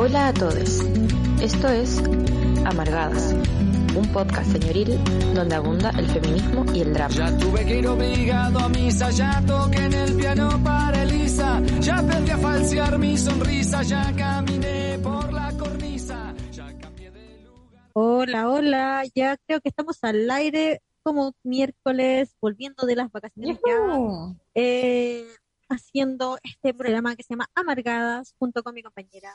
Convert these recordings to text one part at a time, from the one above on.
Hola a todos. Esto es Amargadas, un podcast señoril donde abunda el feminismo y el drama. Ya tuve que ir obligado a misa, ya toqué en el piano para Elisa, ya aprendí a falsear mi sonrisa, ya caminé por la cornisa, ya cambié de lugar. Hola, hola, ya creo que estamos al aire como miércoles, volviendo de las vacaciones ya, eh, haciendo este programa que se llama Amargadas junto con mi compañera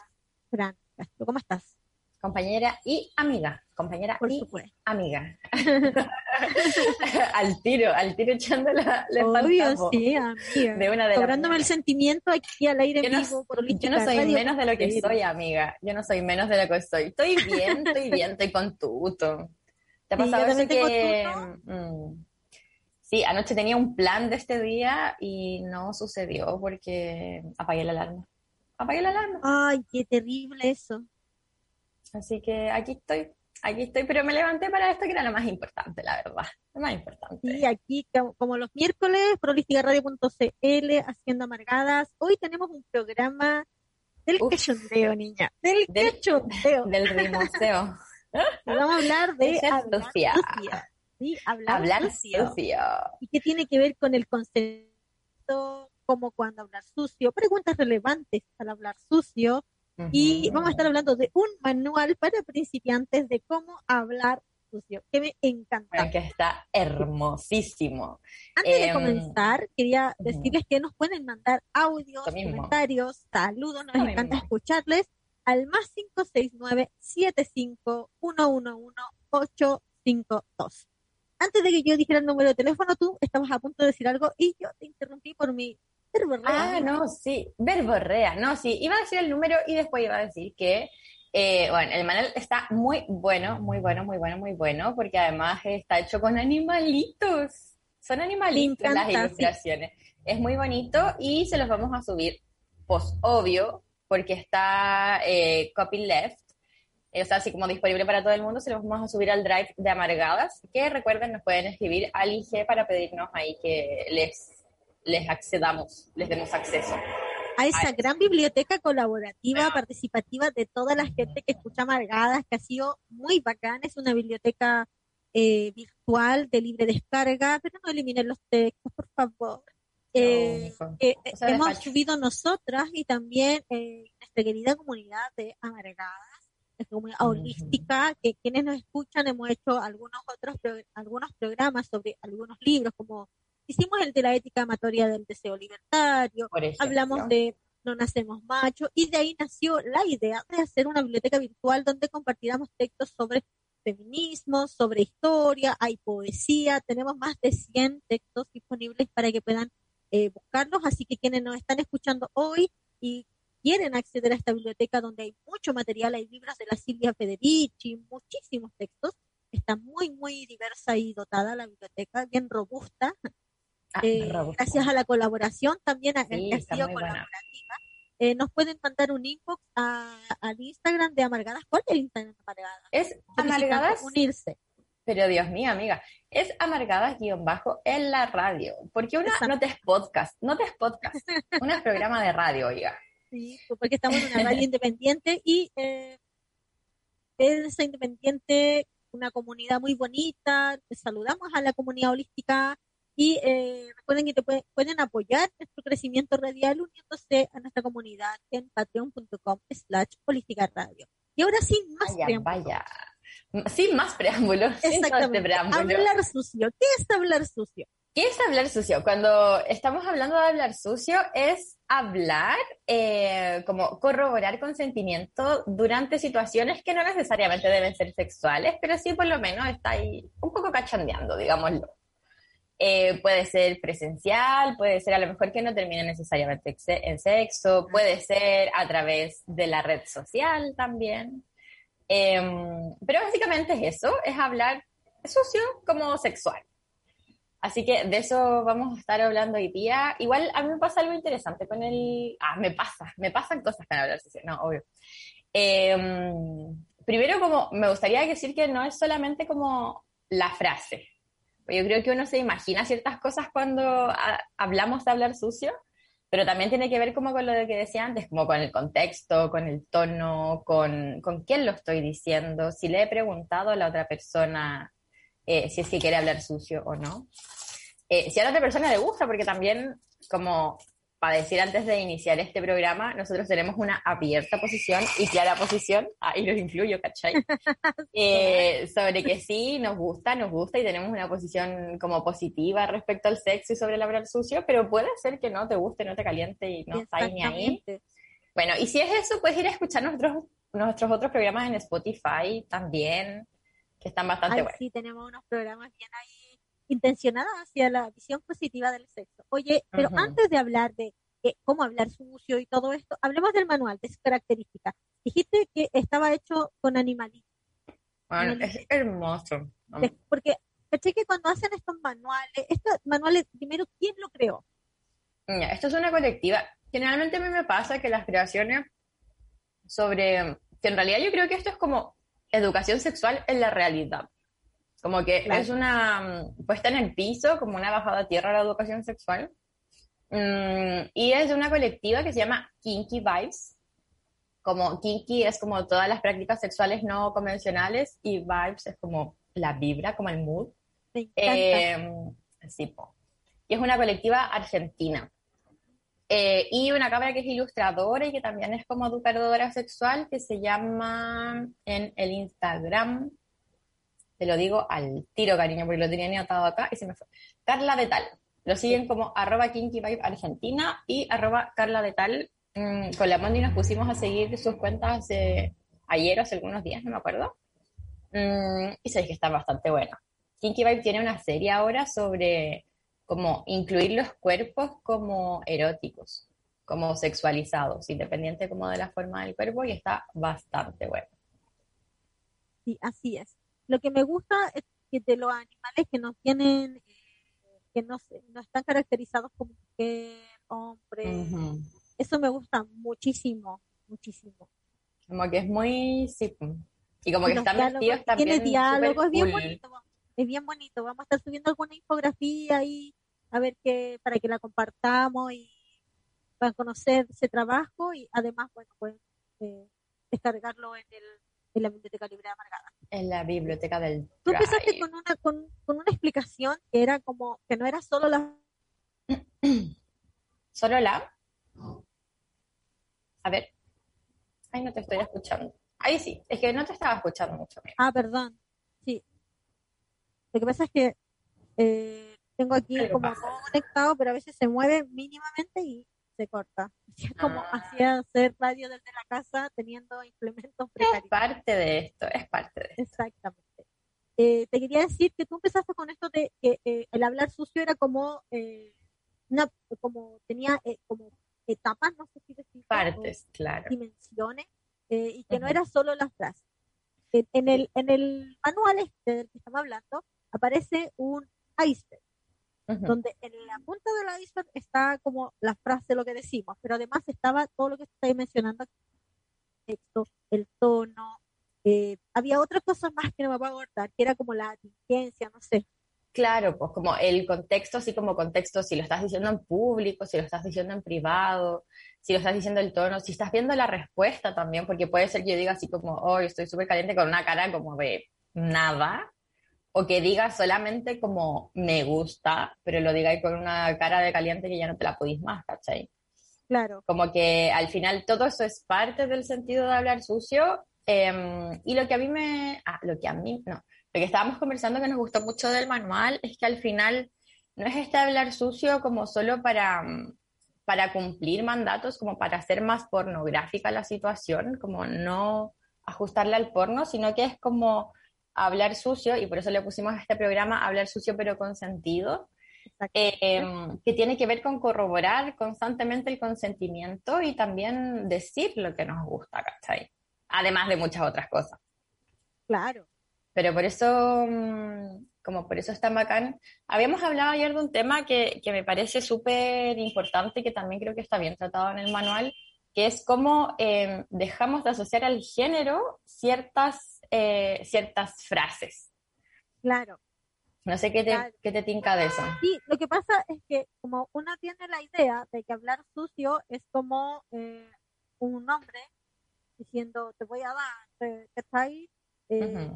Fran Castro. ¿Cómo estás? compañera y amiga, compañera Por y supuesto. amiga. al tiro, al tiro echando la, la Obvio, sí, amiga. De una de Cobrándome el sentimiento aquí al aire Yo no, vivo yo no soy Radio. menos de lo que soy, amiga. Yo no soy menos de lo que soy. Estoy bien, estoy bien, estoy con tuto. ¿Te ha Sí, pasado yo eso que... mm, sí, anoche tenía un plan de este día y no sucedió porque apagué la alarma. Apagué la alarma. Ay, qué terrible eso. Así que aquí estoy, aquí estoy, pero me levanté para esto que era lo más importante, la verdad. Lo más importante. Y aquí, como, los miércoles, por holísticaradio.cl, haciendo amargadas. Hoy tenemos un programa del Uf. cachondeo, niña. Del, Del- cachondeo. Del rimoseo. Vamos a hablar de hablar sucia. sucia. Sí, hablar, Hablar sucio. sucio. ¿Y qué tiene que ver con el concepto? Como cuando hablar sucio, preguntas relevantes al hablar sucio. Y vamos a estar hablando de un manual para principiantes de cómo hablar sucio, que me encanta. Bueno, que está hermosísimo. Antes de Em, comenzar, quería decirles que nos pueden mandar audios, comentarios, saludos, nos Lo encanta mismo. escucharles al más 569-75-111-852. Antes de que yo dijera el número de teléfono, tú estabas a punto de decir algo y yo te interrumpí por mi verborrea. Ah, no, sí, verborrea, no, sí, iba a decir el número y después iba a decir que, eh, bueno, el manual está muy bueno, muy bueno, muy bueno, muy bueno, porque además está hecho con animalitos, son animalitos encanta, las sí. ilustraciones, es muy bonito y se los vamos a subir, pues obvio, porque está eh, copyleft, eh, o sea, así como disponible para todo el mundo, se los vamos a subir al drive de Amargadas, que recuerden, nos pueden escribir al IG para pedirnos ahí que les, les accedamos, les demos acceso. a esa Ay. gran biblioteca colaborativa, participativa de toda la gente que escucha Amargadas, que ha sido muy bacán. Es una biblioteca eh, virtual de libre descarga, pero no eliminen los textos, por favor. Eh, No, o sea, hemos despacho. subido nosotras y también eh, nuestra querida comunidad de Amargadas, comunidad holística, que quienes nos escuchan hemos hecho algunos otros pro- algunos programas sobre algunos libros, como hicimos el de la ética amatoria del deseo libertario, hablamos de No Nacemos Machos y de ahí nació la idea de hacer una biblioteca virtual donde compartiéramos textos sobre feminismo, sobre historia, hay poesía, tenemos más de 100 textos disponibles para que puedan eh, buscarlos, así que quienes nos están escuchando hoy y quieren acceder a esta biblioteca donde hay mucho material, hay libros de la Silvia Federici, muchísimos textos, está muy, muy diversa y dotada la biblioteca, bien robusta, eh, robusta. gracias a la colaboración también Sí, que ha sido colaborativa. Eh, nos pueden mandar un inbox a- al Instagram de Amargadas. ¿Cuál es el Instagram de Amargadas? Es amargadas, Unirse. pero Dios mío, amiga, es amargadas guion bajo en la radio. Porque una Exacto. no te es podcast, no te es podcast, una es programa de radio, oiga. Sí, porque estamos en una radio independiente y eh, es independiente, una comunidad muy bonita. Saludamos a la comunidad holística y eh, recuerden que te pueden, pueden apoyar nuestro crecimiento radial uniéndose a nuestra comunidad en patreon.com slash holística radio. Y ahora sin más Vaya, preámbulos. vaya. Sin más preámbulos, sin Exactamente. preámbulo. Hablar sucio. ¿Qué es hablar sucio? ¿Qué es hablar sucio? Cuando estamos hablando de hablar sucio, es hablar, eh, como corroborar consentimiento durante situaciones que no necesariamente deben ser sexuales, pero sí por lo menos está ahí un poco cachandeando, digámoslo. Eh, puede ser presencial, puede ser a lo mejor que no termine necesariamente en sexo, puede ser a través de la red social también. Em, pero básicamente es eso, es hablar sucio como sexual. Así que de eso vamos a estar hablando hoy día. Igual a mí me pasa algo interesante con el... Ah, me pasa, me pasan cosas con hablar sucio, no, obvio. Em, primero, como me gustaría decir que no es solamente como la frase. Yo creo que uno se imagina ciertas cosas cuando ah, hablamos de hablar sucio, pero también tiene que ver como con lo que decía antes, como con el contexto, con el tono, con, con quién lo estoy diciendo, si le he preguntado a la otra persona eh, si es que quiere hablar sucio o no. Eh, si a la otra persona le gusta, porque también, como para decir antes de iniciar este programa, nosotros tenemos una abierta posición y clara posición, ahí los incluyo, ¿cachai? Eh, sobre que sí, nos gusta, nos gusta y tenemos una posición como positiva respecto al sexo y sobre el hablar sucio, pero puede ser que no te guste, no te caliente y no estáis ni ahí. Bueno, y si es eso, puedes ir a escuchar nuestros, nuestros otros programas en Spotify también, que están bastante buenos. Sí, tenemos unos programas bien ahí intencionada hacia la visión positiva del sexo. Oye, pero antes de hablar de cómo hablar sucio y todo esto, hablemos del manual, de sus características. Dijiste que estaba hecho con animalitos. Bueno, es hermoso. Porque caché que cuando hacen estos manuales, estos manuales, primero, ¿quién lo creó? esto es una colectiva. Generalmente a mí me pasa que las creaciones sobre, que en realidad yo creo que esto es como educación sexual en la realidad. Como que es una mm, puesta en el piso, como una bajada a tierra a la educación sexual. Mm, y es de una colectiva que se llama Kinky Vibes. Como Kinky es como todas las prácticas sexuales no convencionales y Vibes es como la vibra, como el mood. Eh, sí, Y es una colectiva argentina. Eh, y una cámara que es ilustradora y que también es como educadora sexual que se llama en el Instagram te lo digo al tiro, cariño, porque lo tenía anotado acá y se me fue. Carla de Tal. Lo siguen como arroba Kinky Vibe Argentina y arroba Carla de Tal. Mm, con la Mondi nos pusimos a seguir sus cuentas ayer o hace algunos días, no me acuerdo. Mm, y sabéis que está bastante buena. Kinky Vibe tiene una serie ahora sobre cómo incluir los cuerpos como eróticos, como sexualizados, independiente como de la forma del cuerpo, y está bastante bueno. Sí, así es. Lo que me gusta es que de los animales que no tienen, eh, que no, no están caracterizados como mujer, hombre, eso me gusta muchísimo, muchísimo. Como que es muy, sí, y como que están vestidos también. Tiene diálogo, es bien bonito, es bien bonito. Vamos a estar subiendo alguna infografía ahí, a ver qué, para que la compartamos y para conocer ese trabajo y además, bueno, pues eh, descargarlo en el en la Biblioteca Libre de Amargada. En la Biblioteca del Tú empezaste con una, con, una explicación que era como, que no era solo la... ¿Solo la? A ver. Ay, no te estoy escuchando. Ahí sí, es que no te estaba escuchando mucho. Ah, perdón. Sí. Lo que pasa es que eh, tengo aquí como todo conectado, pero a veces se mueve mínimamente y se corta. Es como ah. hacía hacer radio desde la casa teniendo implementos precarios. Es parte de esto, es parte de esto. Exactamente. Eh, te quería decir que tú empezaste con esto de que eh, el hablar sucio era como, eh, una, como tenía como etapas, no sé si decir. Partes, claro. Dimensiones, y que no era solo la frase. En, el, en el manual este del que estamos hablando aparece un iceberg donde en la punta de la iceberg está como la frase, lo que decimos, pero además estaba todo lo que estoy mencionando, el texto, el tono, eh, había otras cosas más que no me a abordar, que era como la atingencia, no sé. Claro, pues como el contexto, así como contexto, si lo estás diciendo en público, si lo estás diciendo en privado, si lo estás diciendo el tono, si estás viendo la respuesta también, porque puede ser que yo diga así como, oh, estoy súper caliente con una cara como de nada, o que digas solamente como me gusta, pero lo digáis con una cara de caliente que ya no te la podéis más, ¿cachai? Claro. Como que al final todo eso es parte del sentido de hablar sucio. Em, y lo que a mí me. Ah, lo que a mí. No. Lo que estábamos conversando que nos gustó mucho del manual es que al final no es este hablar sucio como solo para, para cumplir mandatos, como para hacer más pornográfica la situación, como no ajustarle al porno, sino que es como hablar sucio, y por eso le pusimos a este programa hablar sucio pero con sentido, em, que tiene que ver con corroborar constantemente el consentimiento y también decir lo que nos gusta, ¿cachai? Además de muchas otras cosas. Claro. Pero por eso, mm, como por eso es tan bacán. Habíamos hablado ayer de un tema que, que me parece súper importante y que también creo que está bien tratado en el manual, que es cómo em, dejamos de asociar al género ciertas, eh, ciertas frases. Claro. No sé qué te, qué te tinca de eso. Sí, lo que pasa es que como uno tiene la idea de que hablar sucio es como eh, un hombre diciendo te voy a dar, que está ahí, eh,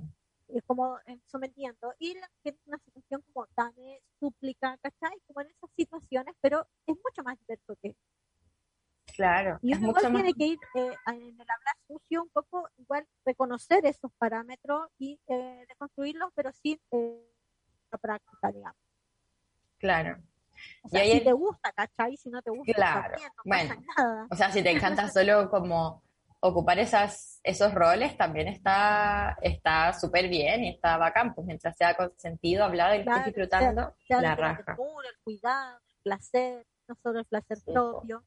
es como eh, sometiendo. Y la, es una situación como tan súplica, ¿cachai? Como en esas situaciones, pero es mucho más diverso que Claro. y uno igual más- tiene que ir eh, en el hablar sucio un poco, igual reconocer esos parámetros y eh, deconstruirlos, pero sin eh, la práctica, digamos. Claro. O sea, Y ahí si te gusta, ¿cachai? Si no te gusta, Claro, también, no bueno. pasa nada. O sea, si te encanta solo como ocupar esas, esos roles, también está está súper bien y está bacán, pues mientras sea consentido, hablado y lo Claro, estés disfrutando, sea la desde la raja. ternura, el cuidado, el placer, no solo el placer Sí, propio.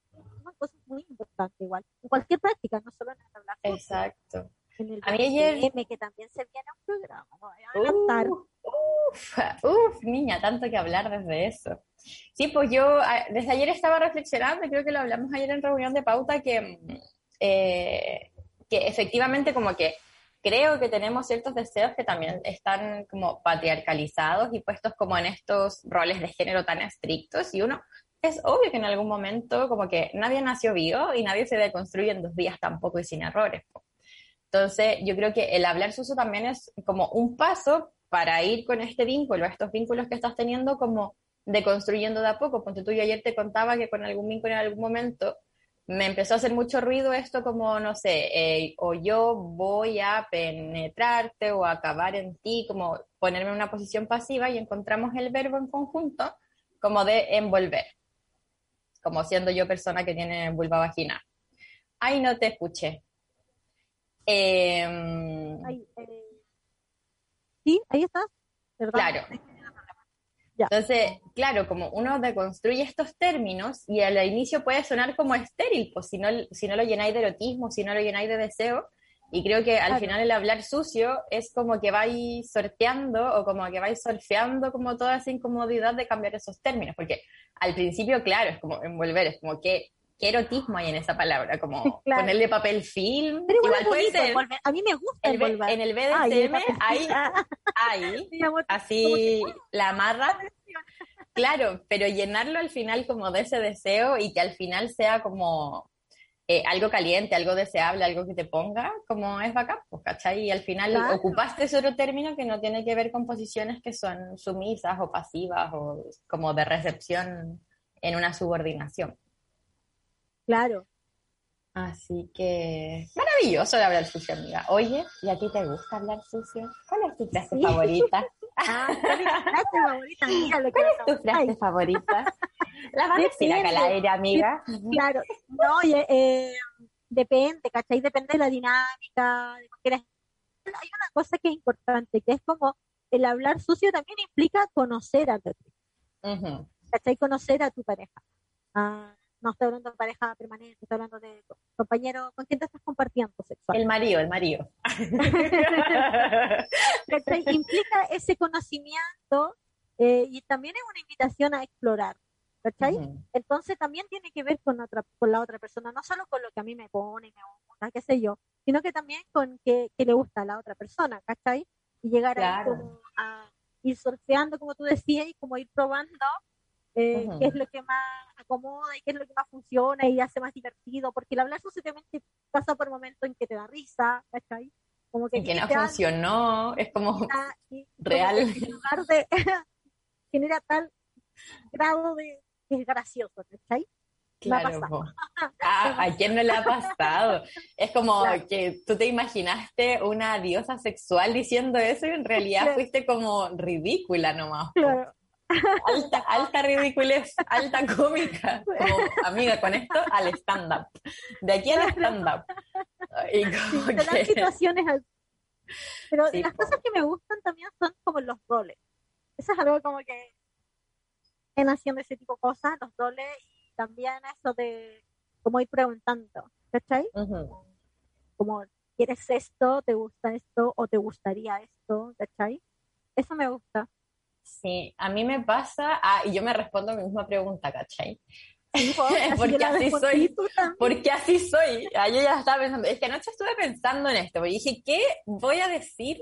Cosas muy importantes igual. En cualquier práctica, no solo en el sucio, Exacto. en el A mí ayer- que también se viene un programa, no Uf, uf, niña, tanto que hablar desde eso. Sí, pues yo desde ayer estaba reflexionando, creo que lo hablamos ayer en reunión de pauta, que, mm, eh, que efectivamente como que creo que tenemos ciertos deseos que también están como patriarcalizados y puestos como en estos roles de género tan estrictos y uno es obvio que en algún momento como que nadie nació vivo y nadie se deconstruye en dos días tampoco y sin errores. Entonces, yo creo que el hablar sucio también es como un paso para ir con este vínculo, estos vínculos que estás teniendo, como deconstruyendo de a poco. Ponte tú, yo ayer te contaba que con algún vínculo en algún momento me empezó a hacer mucho ruido esto como, no sé, eh, o yo voy a penetrarte o acabar en ti, como ponerme en una posición pasiva y encontramos el verbo en conjunto como de envolver, como siendo yo persona que tiene vulva vagina. Ay, no te escuché. Em, Ahí, eh, sí, ahí estás. Claro. Ya. Entonces, claro, como uno deconstruye estos términos y al inicio puede sonar como estéril, pues si no, si no lo llenáis de erotismo, si no lo llenáis de deseo, y creo que al final el hablar sucio es como que vais sorteando o como que vais surfeando como toda esa incomodidad de cambiar esos términos, porque al principio, claro, es como envolver, es como que qué erotismo hay en esa palabra, como Claro. ponerle papel film, Pero igual, igual puede ser, envolver. A mí me gusta el B- en el BDSM hay, hay así la amarra. Claro, pero llenarlo al final como de ese deseo y que al final sea como eh, algo caliente, algo deseable, algo que te ponga, como es bacán, pues, ¿cachai? Y al final Claro. ocupaste ese otro término que no tiene que ver con posiciones que son sumisas o pasivas o como de recepción en una subordinación. Claro. Así que maravilloso de hablar sucio, amiga. Oye, ¿y a ti te gusta hablar sucio? ¿Cuál es tu frase Sí. favorita? Ah, ¿cuál es tu frase favorita? Mira lo que ¿Cuál es tu frase favorita? La vas a decir Depende. aire, amiga. Claro, no, y, eh, depende, ¿cachai? Depende de la dinámica, de. Hay una cosa que es importante, que es como el hablar sucio también implica conocer a tu Ujú. ¿cachai? Conocer a tu pareja. Ah, no estoy hablando de pareja permanente, estoy hablando de co- compañero con quien te estás compartiendo sexual. El marido, el marido. ¿cachai? Implica ese conocimiento eh, y también es una invitación a explorar, ¿cachai? Ujú. Entonces también tiene que ver con otra, con la otra persona, no solo con lo que a mí me pone, me gusta, qué sé yo, sino que también con qué, qué le gusta a la otra persona, ¿cachai? Y llegar Claro. como a ir surfeando, como tú decías, y como ir probando eh, Ujú. qué es lo que más acomoda y qué es lo que más funciona y hace más divertido, porque el hablar sucio también te pasa por momentos en que te da risa, ¿cachai? Como que Y que no te da funcionó, es como y como real. que en lugar de genera tal grado de que es gracioso, ¿cachai? Claro. po. Ah, ¿A quién no le ha pasado? Es como Claro. que tú te imaginaste una diosa sexual diciendo eso y en realidad Claro. fuiste como ridícula nomás. Claro. Alta, alta ridiculez, alta cómica. Como, amiga, con esto al stand-up. De aquí al stand-up. Y Sí, como que- situaciones. Pero Sí, las po. cosas que me gustan también son como los roles. Eso es algo como que haciendo ese tipo de cosas, los roles y también eso de como ir preguntando, ¿cachai? Ujú. Como, ¿quieres esto? ¿Te gusta esto? ¿O te gustaría esto? ¿cachai? Eso me gusta. Sí, a mí me pasa, ah, y yo me respondo a mi misma pregunta, ¿cachai? Sí, así Porque así soy. tú también. Porque así soy. Yo ya estaba pensando, es que anoche estuve pensando en esto, porque dije, ¿qué voy a decir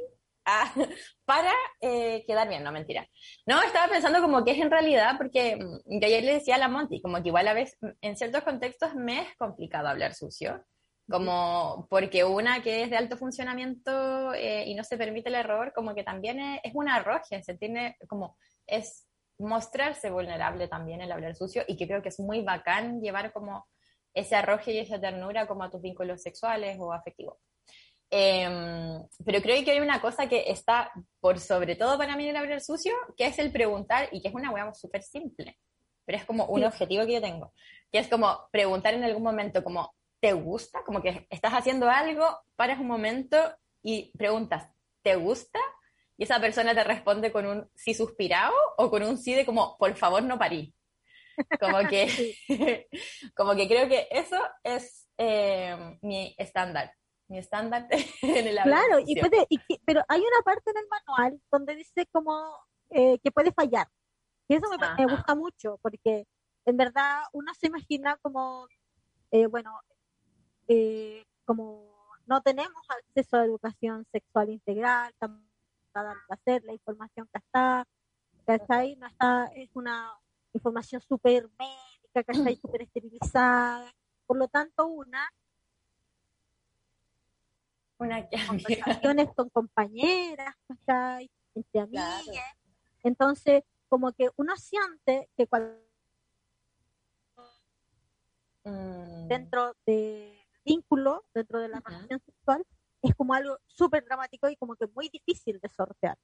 ah, para eh, quedar bien, no mentira. No, estaba pensando como que es en realidad, porque mm, yo ayer le decía a la Monty, como que igual a veces, en ciertos contextos me es complicado hablar sucio, como porque una que es de alto funcionamiento eh, y no se permite el error, como que también es, es una arroje, se tiene como, es mostrarse vulnerable también el hablar sucio y que creo que es muy bacán llevar como ese arroje y esa ternura como a tus vínculos sexuales o afectivos. Em, pero creo que hay una cosa que está por sobre todo para mí en el hablar sucio, que es el preguntar y que es una hueá súper simple, pero es como un objetivo que yo tengo, que es como preguntar en algún momento como, ¿te gusta? Como que estás haciendo algo, paras un momento y preguntas, ¿te gusta? Y esa persona te responde con un sí suspirado o con un sí de como, por favor no parí. Como que, como que creo que eso es eh, mi estándar mi estándar en el Claro, y puede, pero hay una parte en el manual donde dice como eh, que puede fallar. Y eso me, gusta mucho, porque en verdad uno se imagina como, eh, bueno, eh, como no tenemos acceso a educación sexual integral, para hacer la información que está, ¿cachai? No está, es una información súper médica, ¿cachai? Súper esterilizada. Por lo tanto, una una conversaciones con compañeras, entre amigas. Entonces, como que uno siente que cuando mm. dentro del vínculo, dentro de la relación sexual, es como algo súper dramático y como que muy difícil de sortear.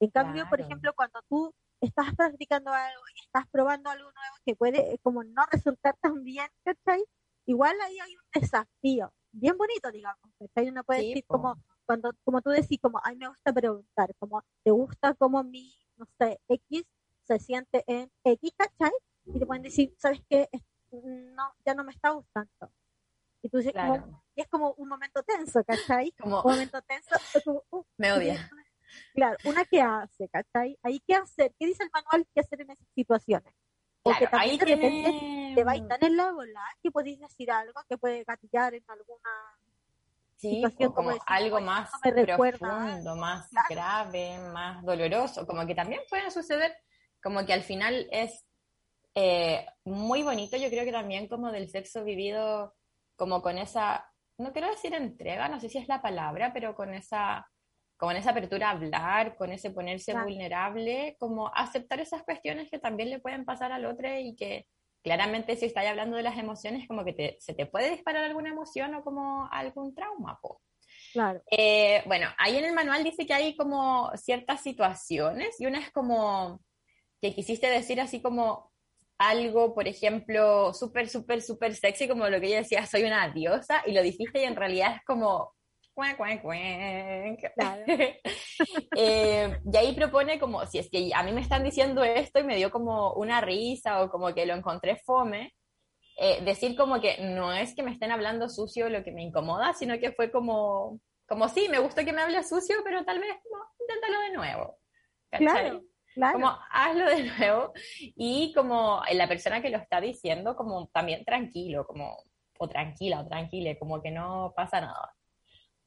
En cambio, por ejemplo, cuando tú estás practicando algo y estás probando algo nuevo que puede como no resultar tan bien, ¿cachai? Igual ahí hay un desafío bien bonito, digamos. ¿cachai? Uno puede decir como, cuando, como tú decís, como, ay, me gusta preguntar, como, ¿te gusta como mi, no sé, X se siente en X, ¿cachai? Y te pueden decir, ¿sabes qué? No, ya no me está gustando. Y tú dices, y es como un momento tenso, ¿cachai? Como, un momento tenso. Uh, me odia. Claro, una que hace, ¿cachai? Ahí, ¿qué hacer? ¿Qué dice el manual que hacer en esas situaciones? También de repente te va a estar en la bola que podéis decir algo que puede gatillar en alguna situación como, algo más profundo, más grave, más doloroso, como que también puede suceder, como que al final es eh, muy bonito, yo creo que también como del sexo vivido como con esa, no quiero decir entrega, no sé si es la palabra, pero con esa con esa apertura a hablar, con ese ponerse vulnerable, como aceptar esas cuestiones que también le pueden pasar al otro y que claramente si estáis hablando de las emociones, como que se te puede disparar alguna emoción o como algún trauma. Claro. Eh, bueno, ahí en el manual dice que hay como ciertas situaciones y una es como que quisiste decir así como algo, por ejemplo, súper, súper, súper sexy, como lo que ella decía, soy una diosa, y lo dijiste y en realidad es como Eh, y ahí propone como, si es que a mí me están diciendo esto y me dio como una risa o como que lo encontré fome, eh, decir como que no es que me estén hablando sucio lo que me incomoda, sino que fue como, como sí, me gustó que me hable sucio, pero tal vez no, inténtalo de nuevo. Claro. Claro. Como hazlo de nuevo y como la persona que lo está diciendo, como también tranquilo, como o tranquila o tranquila, como que no pasa nada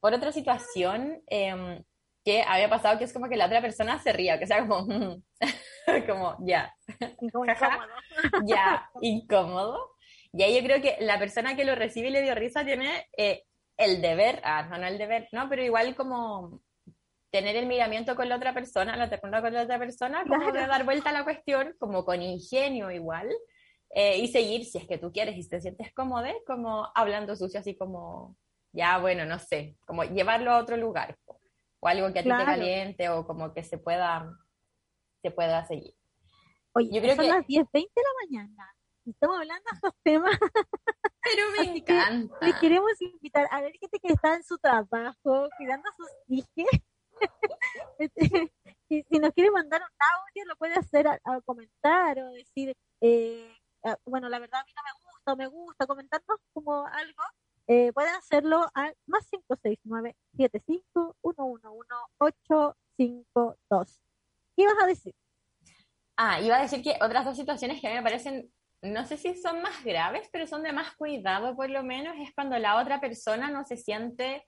por otra situación em, que había pasado, que es como que la otra persona se ría, que sea como, como ya, ya, incómodo. Y ahí yo creo que la persona que lo recibe y le dio risa tiene eh, el deber, ah, no, no el deber, no, pero igual como tener el miramiento con la otra persona, la ternura con la otra persona, como de dar vuelta a la cuestión, como con ingenio igual, eh, y seguir si es que tú quieres y te sientes cómodo, como hablando sucio, así como ya bueno, no sé, como llevarlo a otro lugar, o algo que a ti te caliente, o como que se pueda, se pueda seguir. Oye, yo creo son que... las 10.20 de la mañana, estamos hablando de estos temas. Pero me encanta. Le queremos invitar a ver gente que está en su trabajo, cuidando a sus hijos. Este, si, si, nos quiere mandar un audio, lo puede hacer a, comentar o decir, eh, ah, bueno, la verdad a mí no me gusta, o me gusta, comentarnos como algo eh, pueden hacerlo al más 569 75 852 ¿Qué ibas a decir? Ah, iba a decir que otras dos situaciones que a mí me parecen, no sé si son más graves, pero son de más cuidado por lo menos, es cuando la otra persona no se siente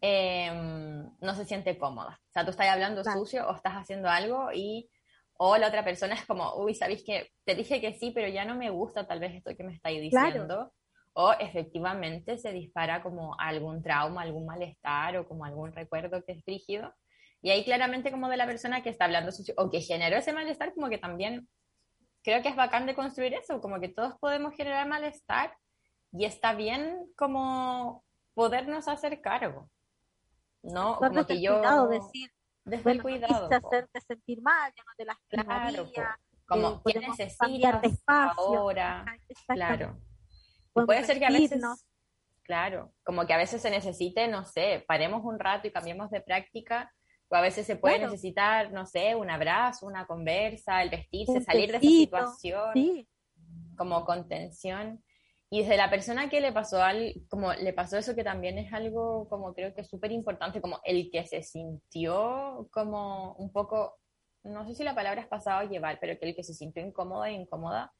em, no se siente cómoda. O sea, tú estás hablando sucio o estás haciendo algo y o la otra persona es como, uy, ¿sabéis que te dije que sí, pero ya no me gusta tal vez esto que me estáis diciendo? O efectivamente se dispara como algún trauma, algún malestar o como algún recuerdo que es rígido. Y ahí claramente como de la persona que está hablando o que generó ese malestar, como que también creo que es bacán de construir eso, como que todos podemos generar malestar y está bien como podernos hacer cargo. ¿No? como que yo... Cuidado, decir, desde el cuidado. No hacerte sentir mal, ya no te las Claro, como eh, qué necesitas ahora. Claro. Puede ser que a veces... Claro, como que a veces se necesite, no sé, paremos un rato y cambiemos de práctica o a veces se puede necesitar, no sé, un abrazo, una conversa, el vestirse, salir de esa situación, como contención. Y desde la persona que le pasó al, como le pasó eso que también es algo como creo que es súper importante, como el que se sintió como un poco, no sé si la palabra es pasado a llevar, pero que el que se sintió incómoda e incómoda,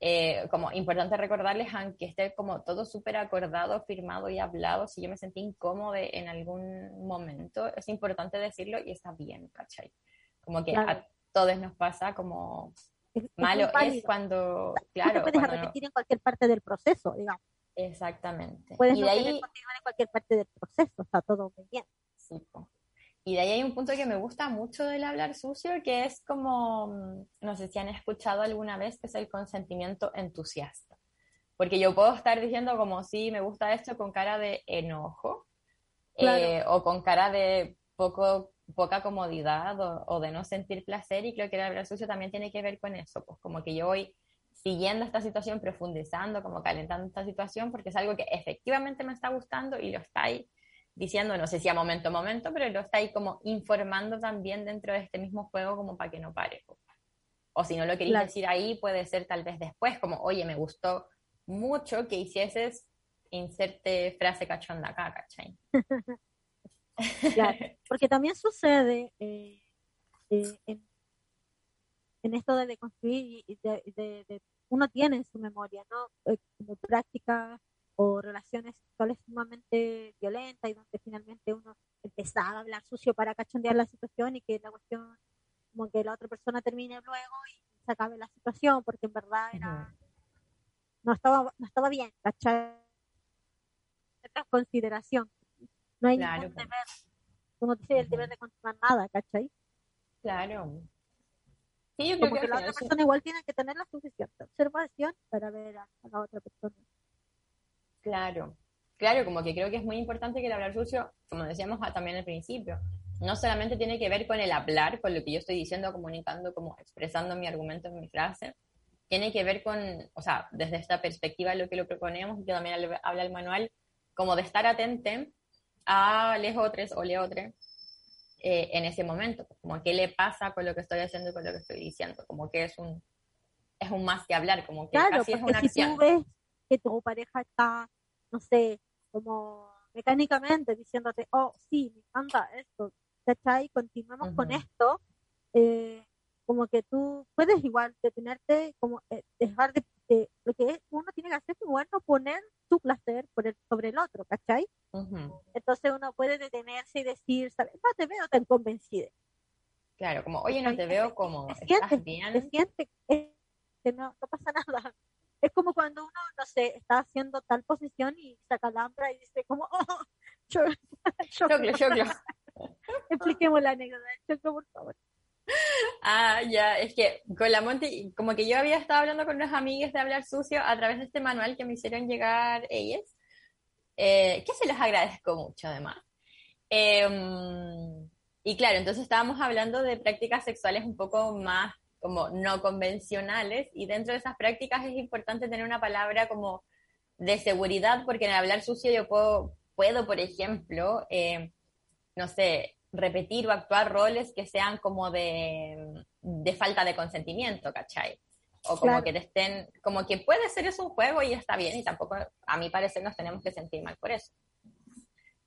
eh, como importante recordarles, aunque esté como todo súper acordado, firmado y hablado, si yo me sentí incómodo en algún momento, es importante decirlo y está bien, ¿cachai? Como que a todos nos pasa como malo es, cuando, claro. puedes repetir en cualquier parte del proceso, digamos. Exactamente. Puedes y de ahí... continuar en cualquier parte del proceso, está todo muy bien. Sí, y de ahí hay un punto que me gusta mucho del hablar sucio, que es como, mm, no sé si han escuchado alguna vez, que es el consentimiento entusiasta. Porque yo puedo estar diciendo como, sí, me gusta esto con cara de enojo, eh, o con cara de poco, poca comodidad o, de no sentir placer, y creo que el hablar sucio también tiene que ver con eso, pues como que yo voy siguiendo esta situación, profundizando, como calentando esta situación, porque es algo que efectivamente me está gustando y lo está ahí diciendo, no sé si a momento a momento, pero lo está ahí como informando también dentro de este mismo juego como para que no pare. O si no lo queréis decir ahí, puede ser tal vez después, como, oye, me gustó mucho que hicieses inserte frase cachonda acá, ¿cachai? claro, porque también sucede eh, eh, en, esto de construir y de, uno tiene en su memoria, ¿no? Eh, como práctica o relaciones sexuales sumamente violentas y donde finalmente uno empezaba a hablar sucio para cachondear la situación y que la cuestión, como que la otra persona termine luego y se acabe la situación, porque en verdad era, no, estaba, no estaba bien, ¿cachai? Otra consideración. No hay ningún deber, como dice, el deber de continuar nada, ¿cachai? Claro. Sí, yo creo que la otra persona igual tiene que tener la suficiente observación para ver a la otra persona. Claro, claro, como que creo que es muy importante que el hablar sucio, como decíamos también al principio, no solamente tiene que ver con el hablar, con lo que yo estoy diciendo, comunicando, como expresando mi argumento en mi frase, tiene que ver con, o sea, desde esta perspectiva lo que lo proponemos, que también habla el manual, como de estar atente a les otros o le otros eh, en ese momento, como qué le pasa con lo que estoy haciendo y con lo que estoy diciendo, como que es un, es un más que hablar, como que casi es una si Tú ves que tu pareja está no sé, como mecánicamente diciéndote, oh, sí, me encanta esto, ¿cachai? Continuemos con esto, eh, como que tú puedes igual detenerte, como eh, dejar de, lo que uno tiene que hacer es bueno poner su placer por el, sobre el otro, ¿cachai? Entonces uno puede detenerse y decir, ¿sabes? No te veo tan convencida. Claro, como, oye, no te veo como, ¿estás bien? Te siente que no, no pasa nada. Es como cuando uno, no sé, está haciendo tal posición y saca calambra y dice como, oh, choclo, choclo. choclo. Expliquemos la anécdota choclo, por favor. Ah, ya, es que con la Monte, como que yo había estado hablando con unas amigas de hablar sucio a través de este manual que me hicieron llegar ellas, eh, que se los agradezco mucho además. Em, y claro, entonces estábamos hablando de prácticas sexuales un poco más como no convencionales y dentro de esas prácticas es importante tener una palabra como de seguridad porque en hablar sucio yo puedo, puedo por ejemplo, eh, no sé, repetir o actuar roles que sean como de, de falta de consentimiento, ¿cachai? O como que te estén, como que puede ser eso un juego y está bien y tampoco, a mi parecer, nos tenemos que sentir mal por eso.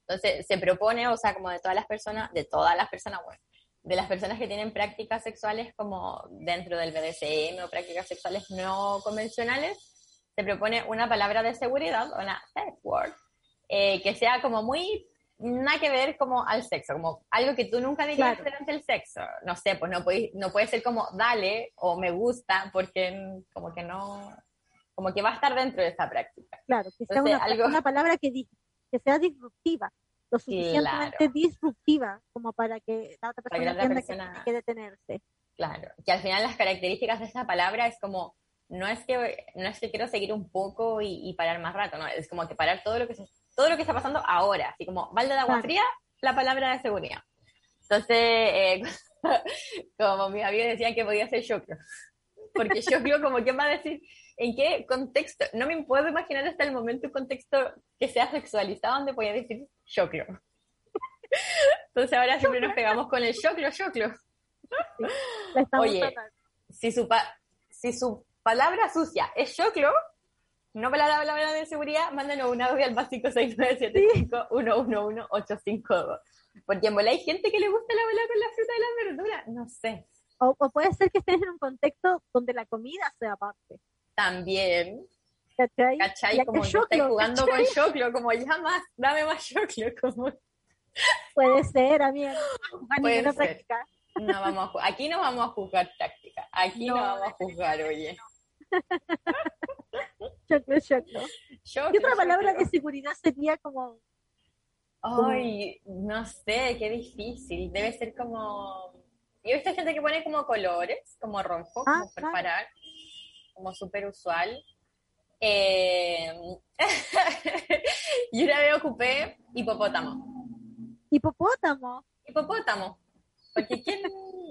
Entonces, se propone, o sea, como de todas las personas, de todas las personas, bueno, de las personas que tienen prácticas sexuales como dentro del BDSM o prácticas sexuales no convencionales, se propone una palabra de seguridad, una safe word, eh, que sea como muy nada que ver como al sexo, como algo que tú nunca dirías durante el sexo. No sé, pues no puede, no puede ser como dale o me gusta, porque como que no, como que va a estar dentro de esa práctica. Claro, que sea una, algo... una, palabra que, que sea disruptiva, lo suficientemente disruptiva como para que la otra persona entienda que tiene que detenerse. Claro, que al final las características de esa palabra es como, no es que, no es que quiero seguir un poco y, parar más rato, no, es como que parar todo lo que todo lo que está pasando ahora, así como balde de agua fría, la palabra de seguridad. Entonces, eh, como mis amigos decían que podía ser choclo, porque choclo como que va a decir, ¿en qué contexto? No me puedo imaginar hasta el momento un contexto que sea sexualizado donde podía decir choclo. Entonces ahora siempre nos pegamos con el choclo, choclo. Oye, si su, si su palabra sucia es choclo, no para la palabra de seguridad, mándenos un audio al básico 6975-111-852. Porque en hay gente que le gusta la bola con la fruta y la verdura, no sé. O, puede ser que estés en un contexto donde la comida sea parte. También. ¿Cachai? ¿Cachai? Como que estáis jugando con choclo, como ya más, dame más choclo. Como... Puede ser. Puede ser. No vamos a, aquí no vamos a jugar táctica. Aquí no, vamos a jugar, oye. choclo, choclo. ¿Qué otra palabra de seguridad sería como? Ay, no sé, qué difícil. Debe ser como. Yo he visto gente que pone como colores, como rojo, ah, como preparar, como súper usual. Eh... y una vez ocupé hipopótamo. ¿Hipopótamo? Hipopótamo. Porque quién,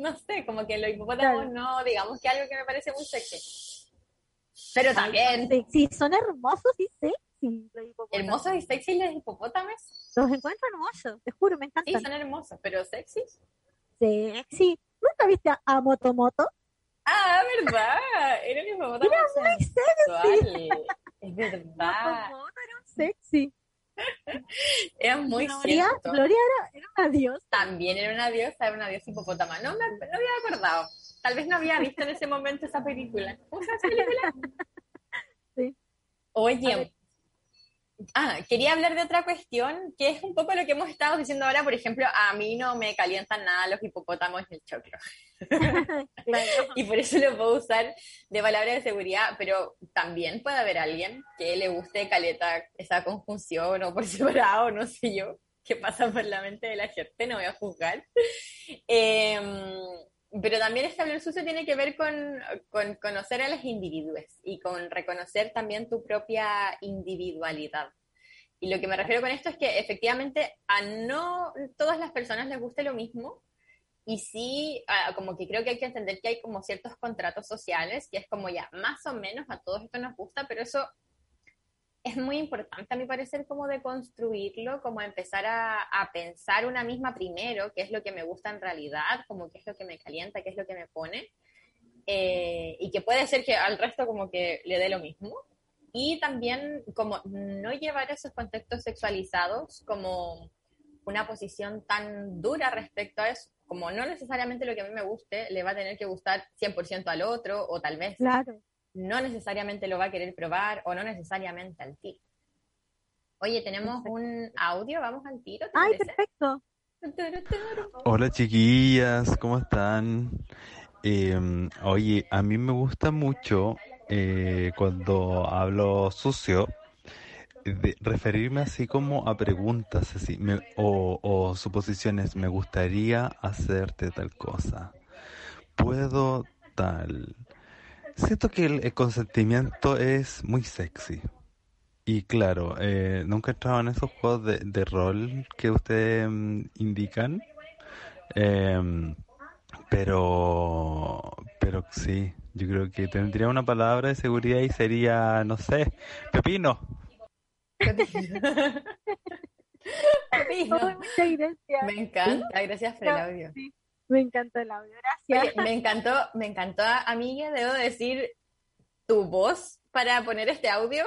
no sé, como que los hipopótamos no, digamos que algo que me parece muy sexy. Pero también. Sí, son hermosos y sexy los hipopótamos. ¿Hermosos y sexy los hipopótamos? Los encuentro hermosos, te juro, me encantan. Sí, son hermosos, pero sexy. Sexy. ¿Nunca viste a, Motomoto? Ah, verdad. Era un hipopótamo Era muy sexy. Es verdad. Motomoto era un sexy. Era muy Gloria, cierto. Gloria era, era, una diosa. También era una diosa, era una diosa hipopótama. No me no había acordado. Tal vez no había visto en ese momento esa película. ¿Cómo esa película? Sí. Oye, ah, quería hablar de otra cuestión, que es un poco lo que hemos estado diciendo ahora. Por ejemplo, a mí no me calientan nada los hipopótamos ni el choclo. y por eso lo puedo usar de palabra de seguridad, pero también puede haber alguien que le guste caleta esa conjunción o por separado, no sé yo, qué pasa por la mente de la gente, no voy a juzgar. Em, pero también este hablar sucio tiene que ver con, con, conocer a los individuos y con reconocer también tu propia individualidad. Y lo que me refiero con esto es que efectivamente a no todas las personas les guste lo mismo, y sí, como que creo que hay que entender que hay como ciertos contratos sociales, que es como ya, más o menos a todos esto nos gusta, pero eso es muy importante a mi parecer como de construirlo, como empezar a, a, pensar una misma primero, qué es lo que me gusta en realidad, como qué es lo que me calienta, qué es lo que me pone, eh, y que puede ser que al resto como que le dé lo mismo. Y también como no llevar esos contextos sexualizados como una posición tan dura respecto a eso como no necesariamente lo que a mí me guste le va a tener que gustar 100% al otro, o tal vez no necesariamente lo va a querer probar, o no necesariamente al tiro. Oye, tenemos un audio, vamos al tiro. ¡Ay, perfecto! Hola chiquillas, ¿cómo están? Em, oye, a mí me gusta mucho eh, cuando hablo sucio de referirme así como a preguntas así o, suposiciones. Me gustaría hacerte tal cosa. Puedo tal. Siento que el, consentimiento es muy sexy. Y claro, eh, nunca he entrado en esos juegos de, rol que ustedes mm, indican. Em, pero, pero sí, yo creo que tendría una palabra de seguridad y sería, no sé, pepino. Me encanta, gracias por el audio. Me encantó el audio, gracias. me encantó, me encantó, amiga, debo decir, tu voz para poner este audio,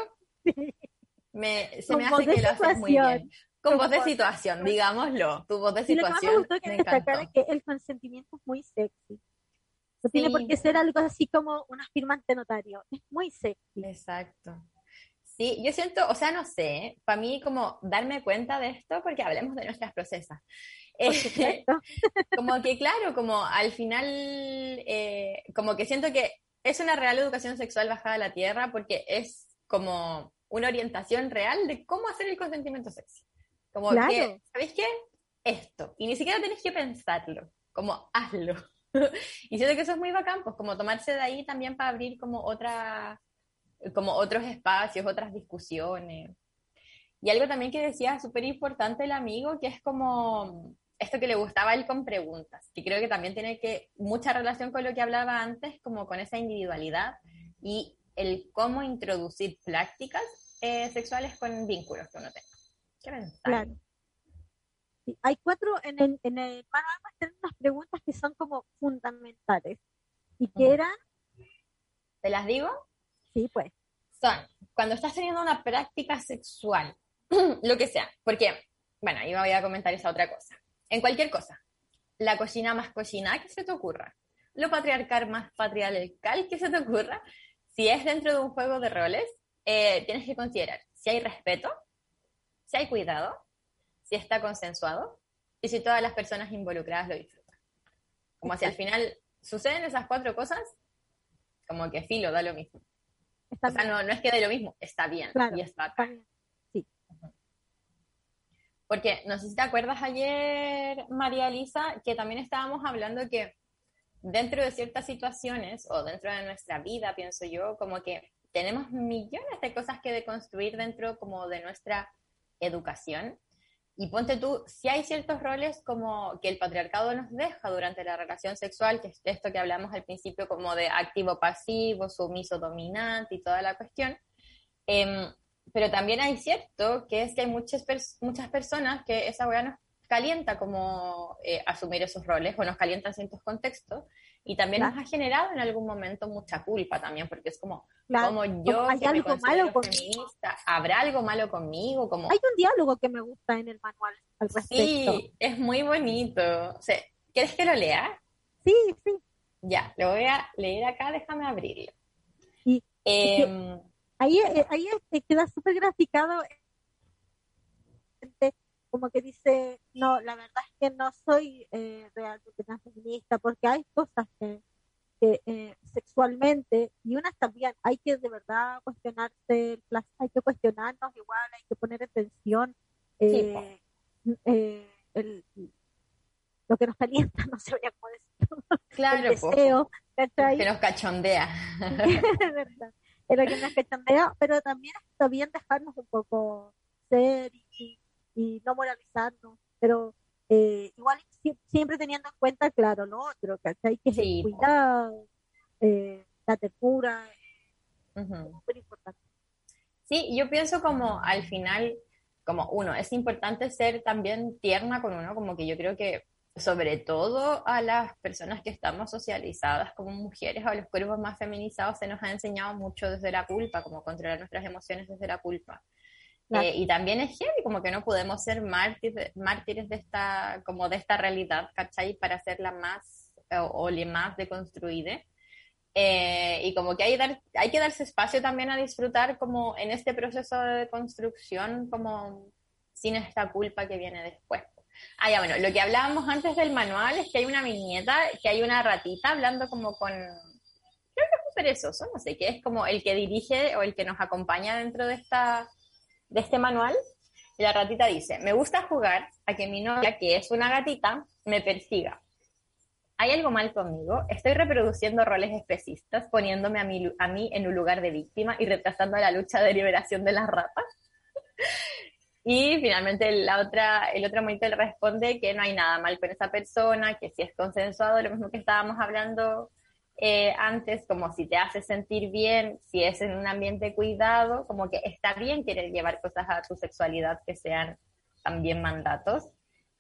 me, se me hace que lo haces muy bien. Con voz de situación, digámoslo, tu voz de situación. lo que me, gustó que que el consentimiento es muy sexy. No tiene por qué ser algo así como una firma ante notario. Es muy sexy. Exacto. Sí, yo siento, o sea, no sé, para mí como darme cuenta de esto, porque hablemos de nuestras procesas. Eh, como que claro, como al final, eh, como que siento que es una real educación sexual bajada a la tierra porque es como una orientación real de cómo hacer el consentimiento sexy. Como que, ¿sabéis qué? Esto. Y ni siquiera tenés que pensarlo, como hazlo. y siento que eso es muy bacán, pues como tomarse de ahí también para abrir como otra, como otros espacios, otras discusiones. Y algo también que decía súper importante el amigo, que es como esto que le gustaba a él con preguntas, que creo que también tiene que mucha relación con lo que hablaba antes, como con esa individualidad y el cómo introducir prácticas eh, sexuales con vínculos que uno tenga. ¿Qué Claro. hay cuatro, en el, en el manual tener unas preguntas que son como fundamentales. ¿Y que eran? ¿Te las digo? Sí, pues. Son, cuando estás teniendo una práctica sexual, lo que sea, porque, bueno, ahí me voy a comentar esa otra cosa. En cualquier cosa, la cocina más cocina que se te ocurra, lo patriarcal más patriarcal que se te ocurra, si es dentro de un juego de roles, eh, tienes que considerar si hay respeto, si hay cuidado, si está consensuado y si todas las personas involucradas lo disfrutan. Como si al final suceden esas cuatro cosas, como que filo, da lo mismo. o sea, no, es que dé lo mismo, está bien y está Sí. Porque no sé si te acuerdas ayer, María Elisa, que también estábamos hablando que dentro de ciertas situaciones o dentro de nuestra vida, pienso yo, como que tenemos millones de cosas que deconstruir dentro como de nuestra educación. Y ponte tú, si hay ciertos roles como que el patriarcado nos deja durante la relación sexual, que es esto que hablamos al principio como de activo-pasivo, sumiso-dominante y toda la cuestión, em, pero también hay cierto que es que hay muchas, muchas personas que esa weá nos calienta como eh, asumir esos roles o nos calienta en ciertos contextos y también nos ha generado en algún momento mucha culpa también, porque es como, como yo ¿Hay algo malo feminista, ¿habrá algo malo conmigo? Como... Hay un diálogo que me gusta en el manual al respecto. Sí, es muy bonito. O sea, ¿Quieres que lo lea? Sí, sí. Ya, lo voy a leer acá, déjame abrirlo. Y, em, ahí, eh, ahí queda súper graficado como que dice, no, la verdad es que no soy eh, realmente una feminista, porque hay cosas que, eh, sexualmente, y unas también, hay que de verdad cuestionarse, hay que cuestionarnos igual, hay que poner atención eh, el, lo que nos calienta, no sé cómo decirlo, claro, el deseo, que nos cachondea. es es lo que nos cachondea, pero también está bien dejarnos un poco ser y y no moralizarnos, pero eh, igual siempre teniendo en cuenta, claro, lo otro, que hay que sí, cuidado, eh, la ternura, es muy importante. Sí, yo pienso como al final, como uno, es importante ser también tierna con uno, como que yo creo que sobre todo a las personas que estamos socializadas como mujeres o a los cuerpos más feminizados se nos ha enseñado mucho desde la culpa, como controlar nuestras emociones desde la culpa. Eh, y también es heavy, como que no podemos ser mártires, mártires de esta, como de esta realidad, ¿cachai? Para hacerla más o, le más deconstruida. Eh, y como que hay, dar, hay que darse espacio también a disfrutar como en este proceso de construcción, como sin esta culpa que viene después. Ah, ya, bueno, lo que hablábamos antes del manual es que hay una viñeta, que hay una ratita hablando como con, creo que es un perezoso, no sé, que es como el que dirige o el que nos acompaña dentro de esta de este manual, la ratita dice, me gusta jugar a que mi novia, que es una gatita, me persiga. ¿Hay algo mal conmigo? Estoy reproduciendo roles especistas, poniéndome a mí, a mí en un lugar de víctima y retrasando la lucha de liberación de las ratas. Y finalmente la otra, el otro monito le responde que no hay nada mal con esa persona, que si es consensuado, lo mismo que estábamos hablando eh, antes, como si te hace sentir bien, si es en un ambiente cuidado, como que está bien querer llevar cosas a tu sexualidad que sean también mandatos.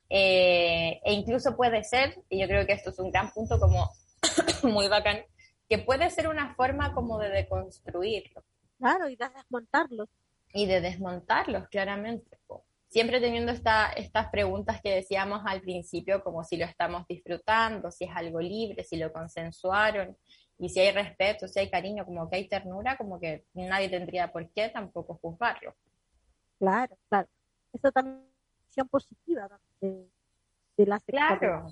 Eh, e incluso puede ser, y yo creo que esto es un gran punto como muy bacán, que puede ser una forma como de deconstruirlo. Claro, y de desmontarlos. Y de desmontarlos, claramente siempre teniendo esta, estas preguntas que decíamos al principio, como si lo estamos disfrutando, si es algo libre, si lo consensuaron, Y si hay respeto, si hay cariño, como que hay ternura, como que nadie tendría por qué tampoco juzgarlo. Claro, claro. Eso también es una visión positiva de, de la. Claro,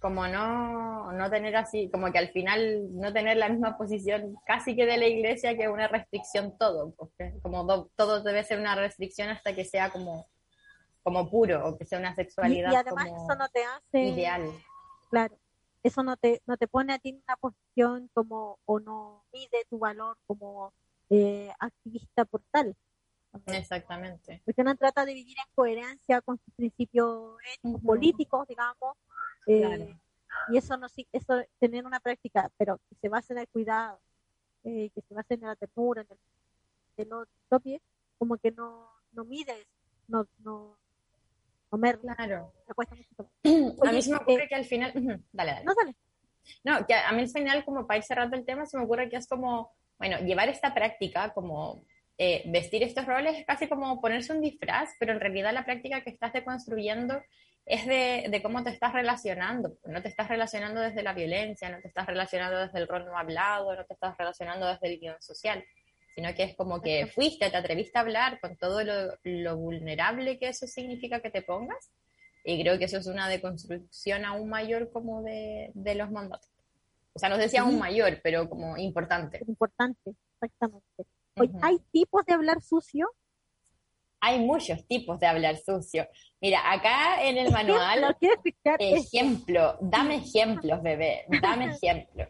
como no, no tener así, como que al final no tener la misma posición casi que de la iglesia que una restricción todo, porque como do- todo debe ser una restricción hasta que sea como, como puro, o que sea una sexualidad y además como eso no te hace, ideal. claro, eso no te, no te pone a ti en una posición como, o no mide tu valor como eh, activista por tal. Exactamente. Porque uno trata de vivir en coherencia con sus principios éticos, políticos, digamos, eh, Claro. y eso no eso tener una práctica, pero que se base en el cuidado, eh, que se base en la ternura, en el, lo propio, como que no, no mides, no, no, no merma, Claro. me cuesta mucho. a mí se me ocurre eh, que al final, dale, dale. No sale. No, que a mí al final, como para ir cerrando el tema, se me ocurre que es como, bueno, llevar esta práctica, como eh, vestir estos roles, es casi como ponerse un disfraz, pero en realidad la práctica que estás deconstruyendo es de, de cómo te estás relacionando. No te estás relacionando desde la violencia, no te estás relacionando desde el rol no hablado, no te estás relacionando desde el guion social, sino que es como que fuiste, te atreviste a hablar con todo lo, lo vulnerable que eso significa que te pongas. Y creo que eso es una deconstrucción aún mayor como de, de los mandatos. O sea, no sé si aún mayor, pero como importante. Importante, exactamente. Oye. ¿hay tipos de hablar sucio? Hay muchos tipos de hablar sucio. Mira, acá en el manual, Ejemplo, dame ejemplos, bebé, dame ejemplos.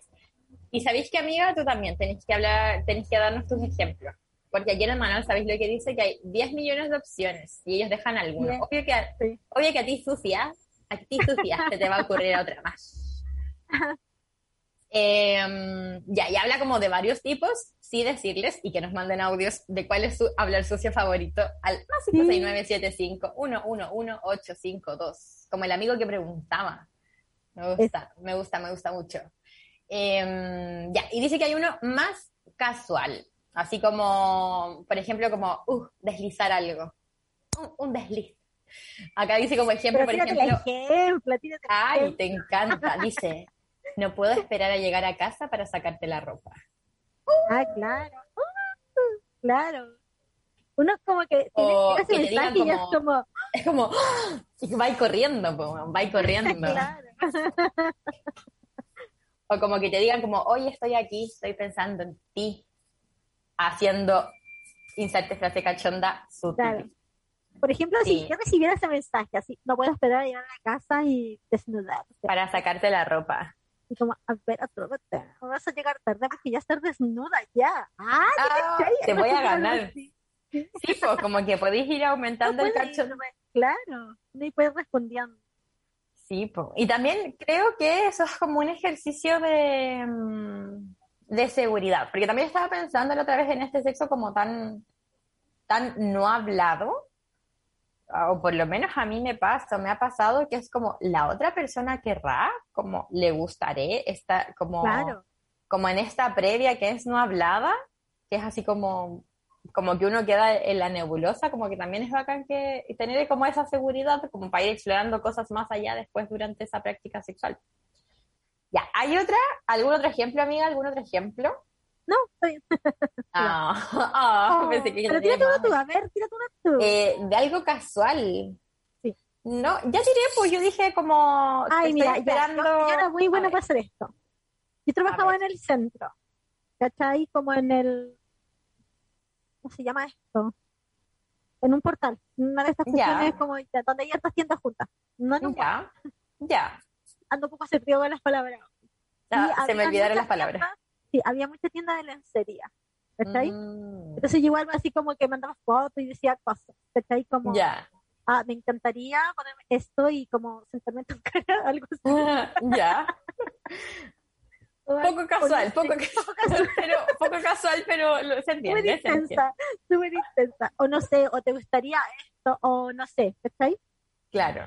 Y sabéis que, amiga, tú también tenés que hablar, tenés que darnos tus ejemplos. Porque aquí en el manual sabéis lo que dice, que hay 10 millones de opciones y ellos dejan algunos. Bien. Obvio que, a- Sí. obvio que a ti sucia, a ti sucia, se te va a ocurrir otra más. Eh, ya, y habla como de varios tipos, sí decirles y que nos manden audios de cuál es su hablar sucio favorito al más 56975-111-852, como el amigo que preguntaba. Me gusta, me gusta, me gusta mucho. Eh, ya, y dice que hay uno más casual, así como, por ejemplo, como, uh, deslizar algo. Un, un desliz. Acá dice como ejemplo, Pero por ejemplo, ejemplo, Ay, te encanta. Dice, no puedo esperar a llegar a casa para sacarte la ropa. Ah, claro. Ah, claro. Uno es como que O que mensaje y es como- Es como, ¡ah! y va corriendo, po, va corriendo. claro. O como que te digan como, hoy estoy aquí, estoy pensando en ti, haciendo, inserte frase cachonda, sutil. Claro. Por ejemplo, Sí. si yo recibiera ese mensaje, así, no puedo esperar a llegar a la casa y desnudarte. Para sacarte la ropa. Y como, a ver, atrévete, vas a llegar tarde porque ya estar desnuda ya. Ah, Ah, te voy a ganar. Sí, pues como que podéis ir aumentando No el ir, cacho. Claro, y puedes respondiendo. Sí, po. y también creo que eso es como un ejercicio de, mm, de seguridad, porque también estaba pensando la otra vez en este sexo como tan, tan no hablado, o por lo menos a mí me pasa, me ha pasado que es como la otra persona querrá, como le gustaré, está como, Claro. como en esta previa que es no hablada, que es así como, como que uno queda en la nebulosa, como que también es bacán que tener como esa seguridad, como para ir explorando cosas más allá después durante esa práctica sexual. Ya, ¿hay otra? ¿Algún otro ejemplo, amiga? ¿Algún otro ejemplo? No, estoy Ah, ah, pensé que Pero tírate una tú, a ver, tírate una tú. Eh, de algo casual. Sí. No, ya tiré, pues yo dije como Ay, mira, esperando. yo, yo era muy buena para hacer esto. Yo trabajaba en el centro, ¿cachai? Como en el, ¿cómo se llama esto? En un portal, una de estas Ya. cuestiones como ya, donde hay estas tiendas juntas. No en un Ya, ya. ando un poco perdido con las palabras. Ah, se me olvidaron las palabras. tiendas- sí, había muchas tiendas de lencería, ¿cachai? Mm, Entonces yo igual así como que mandaba fotos y decía cosas, ¿cachai? Como, ya. ah, me encantaría ponerme esto y como sentarme en tu cara, algo así. ya. Poco casual, poco, Sí, ca- pero, poco casual, pero lo- se súper entiende. entiende. intensa, súper intensa. O no sé, o te gustaría esto, o no sé, ¿cachai? Claro.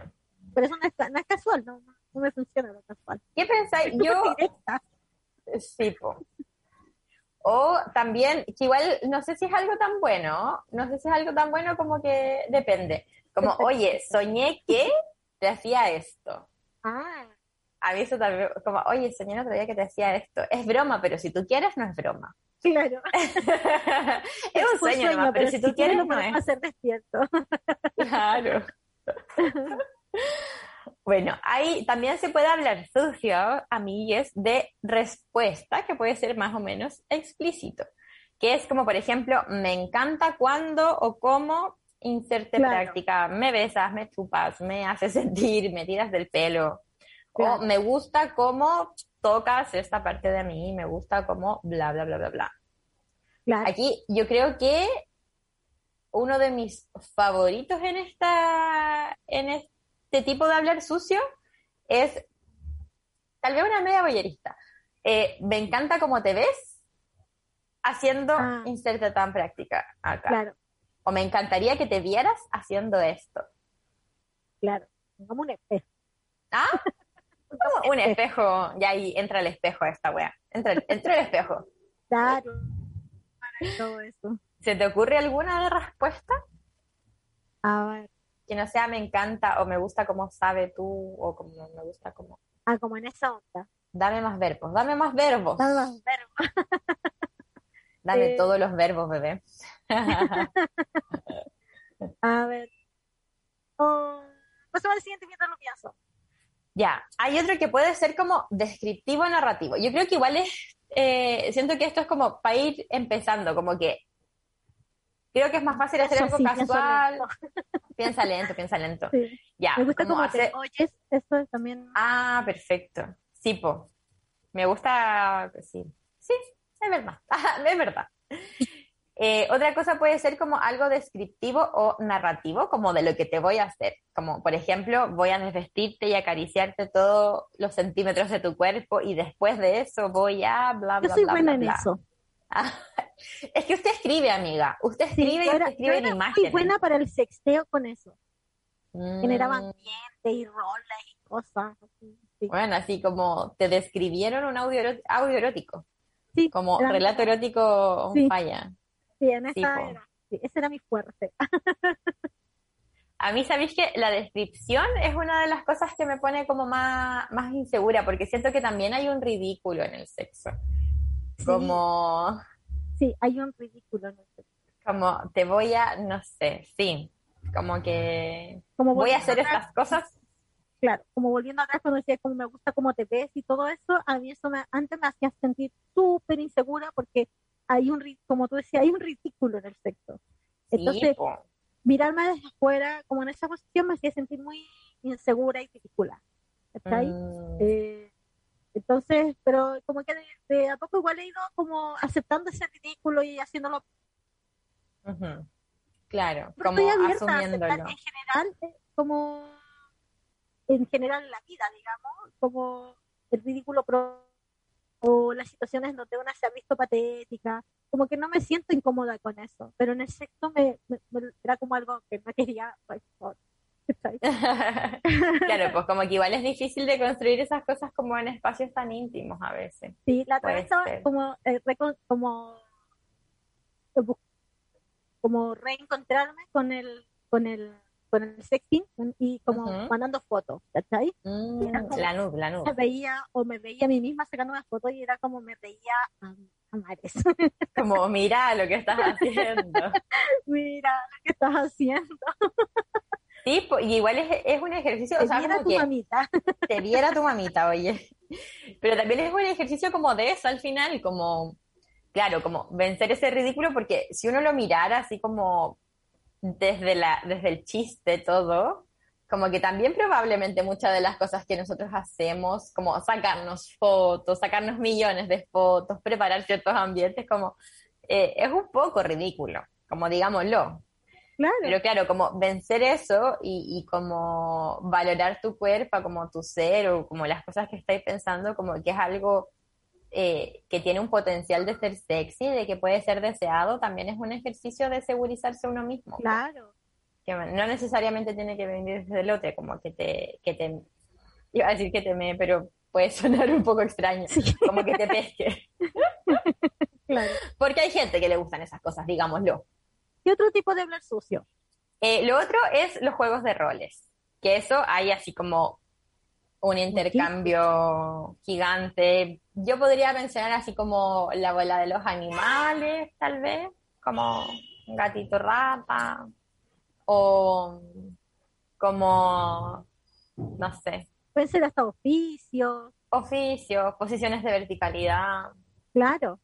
Pero eso no es, no es casual, no, no, me funciona lo casual. ¿Qué pensáis? Súper Yo, directa. Sí, po. O también, que igual, no sé si es algo tan bueno, no sé si es algo tan bueno como que depende. Como, oye, soñé que te hacía esto. Ah, A mí eso también, como, oye, soñé otro día que te decía esto. Es broma, pero si tú quieres, no es broma. Claro. es un sueño, nomás, pero, si tú quieres, no es. hacer despierto. Claro. Bueno, ahí también se puede hablar sucio, amigues, de respuesta, que puede ser más o menos explícito, que es como, por ejemplo, me encanta cuando o cómo inserte Claro. práctica, me besas, me chupas, me haces sentir, me tiras del pelo, Claro. o me gusta cómo tocas esta parte de mí, me gusta cómo bla, bla, bla, bla, bla. Claro. Aquí yo creo que uno de mis favoritos en esta en este tipo de hablar sucio es tal vez una media boyerista. Eh, me encanta cómo te ves haciendo Ah. inserta tan práctica acá. Claro, O me encantaría que te vieras haciendo esto. claro. Como un espejo. ¿Ah? Como un espejo, ya ahí entra el espejo esta wea. Entra, el- entra el espejo. Claro. Para todo eso. ¿Se te ocurre alguna respuesta? A ver. Que no sea me encanta o me gusta como sabe tú o como me gusta como... Ah, como en esa onda. Dame más verbos, dame más verbos. Dame más verbos. Dame Eh. todos los verbos, bebé. A ver. Oh, pasemos al siguiente mientras lo pienso. ya, hay otro que puede ser como descriptivo narrativo. Yo creo que igual es, eh, siento que esto es como para ir empezando, como que creo que es más fácil hacer algo sí, casual. Piensa lento, piensa lento. Sí. Ya, Me gusta como como hacer- te oyes. Esto es también. Ah, perfecto. Sí, po. Me gusta, sí. Sí, es verdad. es verdad. Eh, otra cosa puede ser como algo descriptivo o narrativo, como de lo que te voy a hacer. Como, por ejemplo, voy a desvestirte y acariciarte todos los centímetros de tu cuerpo y después de eso voy a bla, Yo bla, soy bla, buena bla, en bla. eso. Es que usted escribe, amiga. Usted Sí, escribe y usted escribe en imágenes. muy buena para el sexteo con eso. Generaba Mm, ambiente y roles y cosas. así, Sí. Bueno, así como te describieron un audio, audio erótico. Sí, Como relato erótico Sí. falla. Sí, en esa era. Ese era mi fuerte. A mí, ¿sabéis que la descripción es una de las cosas que me pone como más, más insegura? Porque siento que también hay un ridículo en el sexo. Sí, Como, sí, hay un ridículo en eso. como te voy a, no sé, sí. Como que Como voy a hacer atrás, estas cosas. Claro, como volviendo atrás cuando decía como me gusta cómo te ves y todo eso, a mí eso me, antes me hacía sentir súper insegura porque hay un, como tú decías, hay un ridículo en el sexo. Sí, Entonces, po. mirarme desde afuera, como en esa posición, me hacía sentir muy insegura y ridícula. ¿Cachai? Mm, Eh, entonces, pero como que de, de a poco igual he ido como aceptando ese ridículo y haciéndolo. Claro, Pero como estoy abierta a asumiéndolo. en general, eh, como en general en la vida, digamos, como el ridículo pro- o las situaciones donde una se ha visto patética, como que no me siento incómoda con eso, pero en el sexo me, me- me- era como algo que no quería. ay, por-. claro, pues como que igual es difícil de construir esas cosas como en espacios tan íntimos a veces. Sí, la otra estaba ser. como, eh, como, bu- como reencontrarme con el, con el, con el sexting y como mandando fotos, ¿cachai? Mm, como- la nube, la Me nube. veía o me veía a mí misma sacando una foto y era como me veía a, a mares. Como, mira lo que estás haciendo. Mira lo que estás haciendo. Sí, y igual es, es un ejercicio, o Te sea, viera como tu que mamita. te viera tu mamita, oye. Pero también es un ejercicio como de eso al final, como, claro, como vencer ese ridículo, porque si uno lo mirara así como desde, la, desde el chiste todo, como que también probablemente muchas de las cosas que nosotros hacemos, como sacarnos fotos, sacarnos millones de fotos, preparar ciertos ambientes, como eh, es un poco ridículo, como digámoslo. Claro. Pero claro, como vencer eso y, y como valorar tu cuerpo, como tu ser o como las cosas que estáis pensando, como que es algo eh, que tiene un potencial de ser sexy, de que puede ser deseado, también es un ejercicio de segurizarse uno mismo. Claro. Que no necesariamente tiene que venir desde el otro, como que te, que te, iba a decir que te me, pero puede sonar un poco extraño, como que te pesque. Claro. Porque hay gente que le gustan esas cosas, digámoslo. ¿Qué otro tipo de hablar sucio? Eh, lo otro es los juegos de roles, que eso hay así como un intercambio gigante. Yo podría mencionar así como la bola de los animales, tal vez, como un gatito rata, o como, no sé. Pueden ser hasta oficios. Oficios, posiciones de verticalidad. Claro.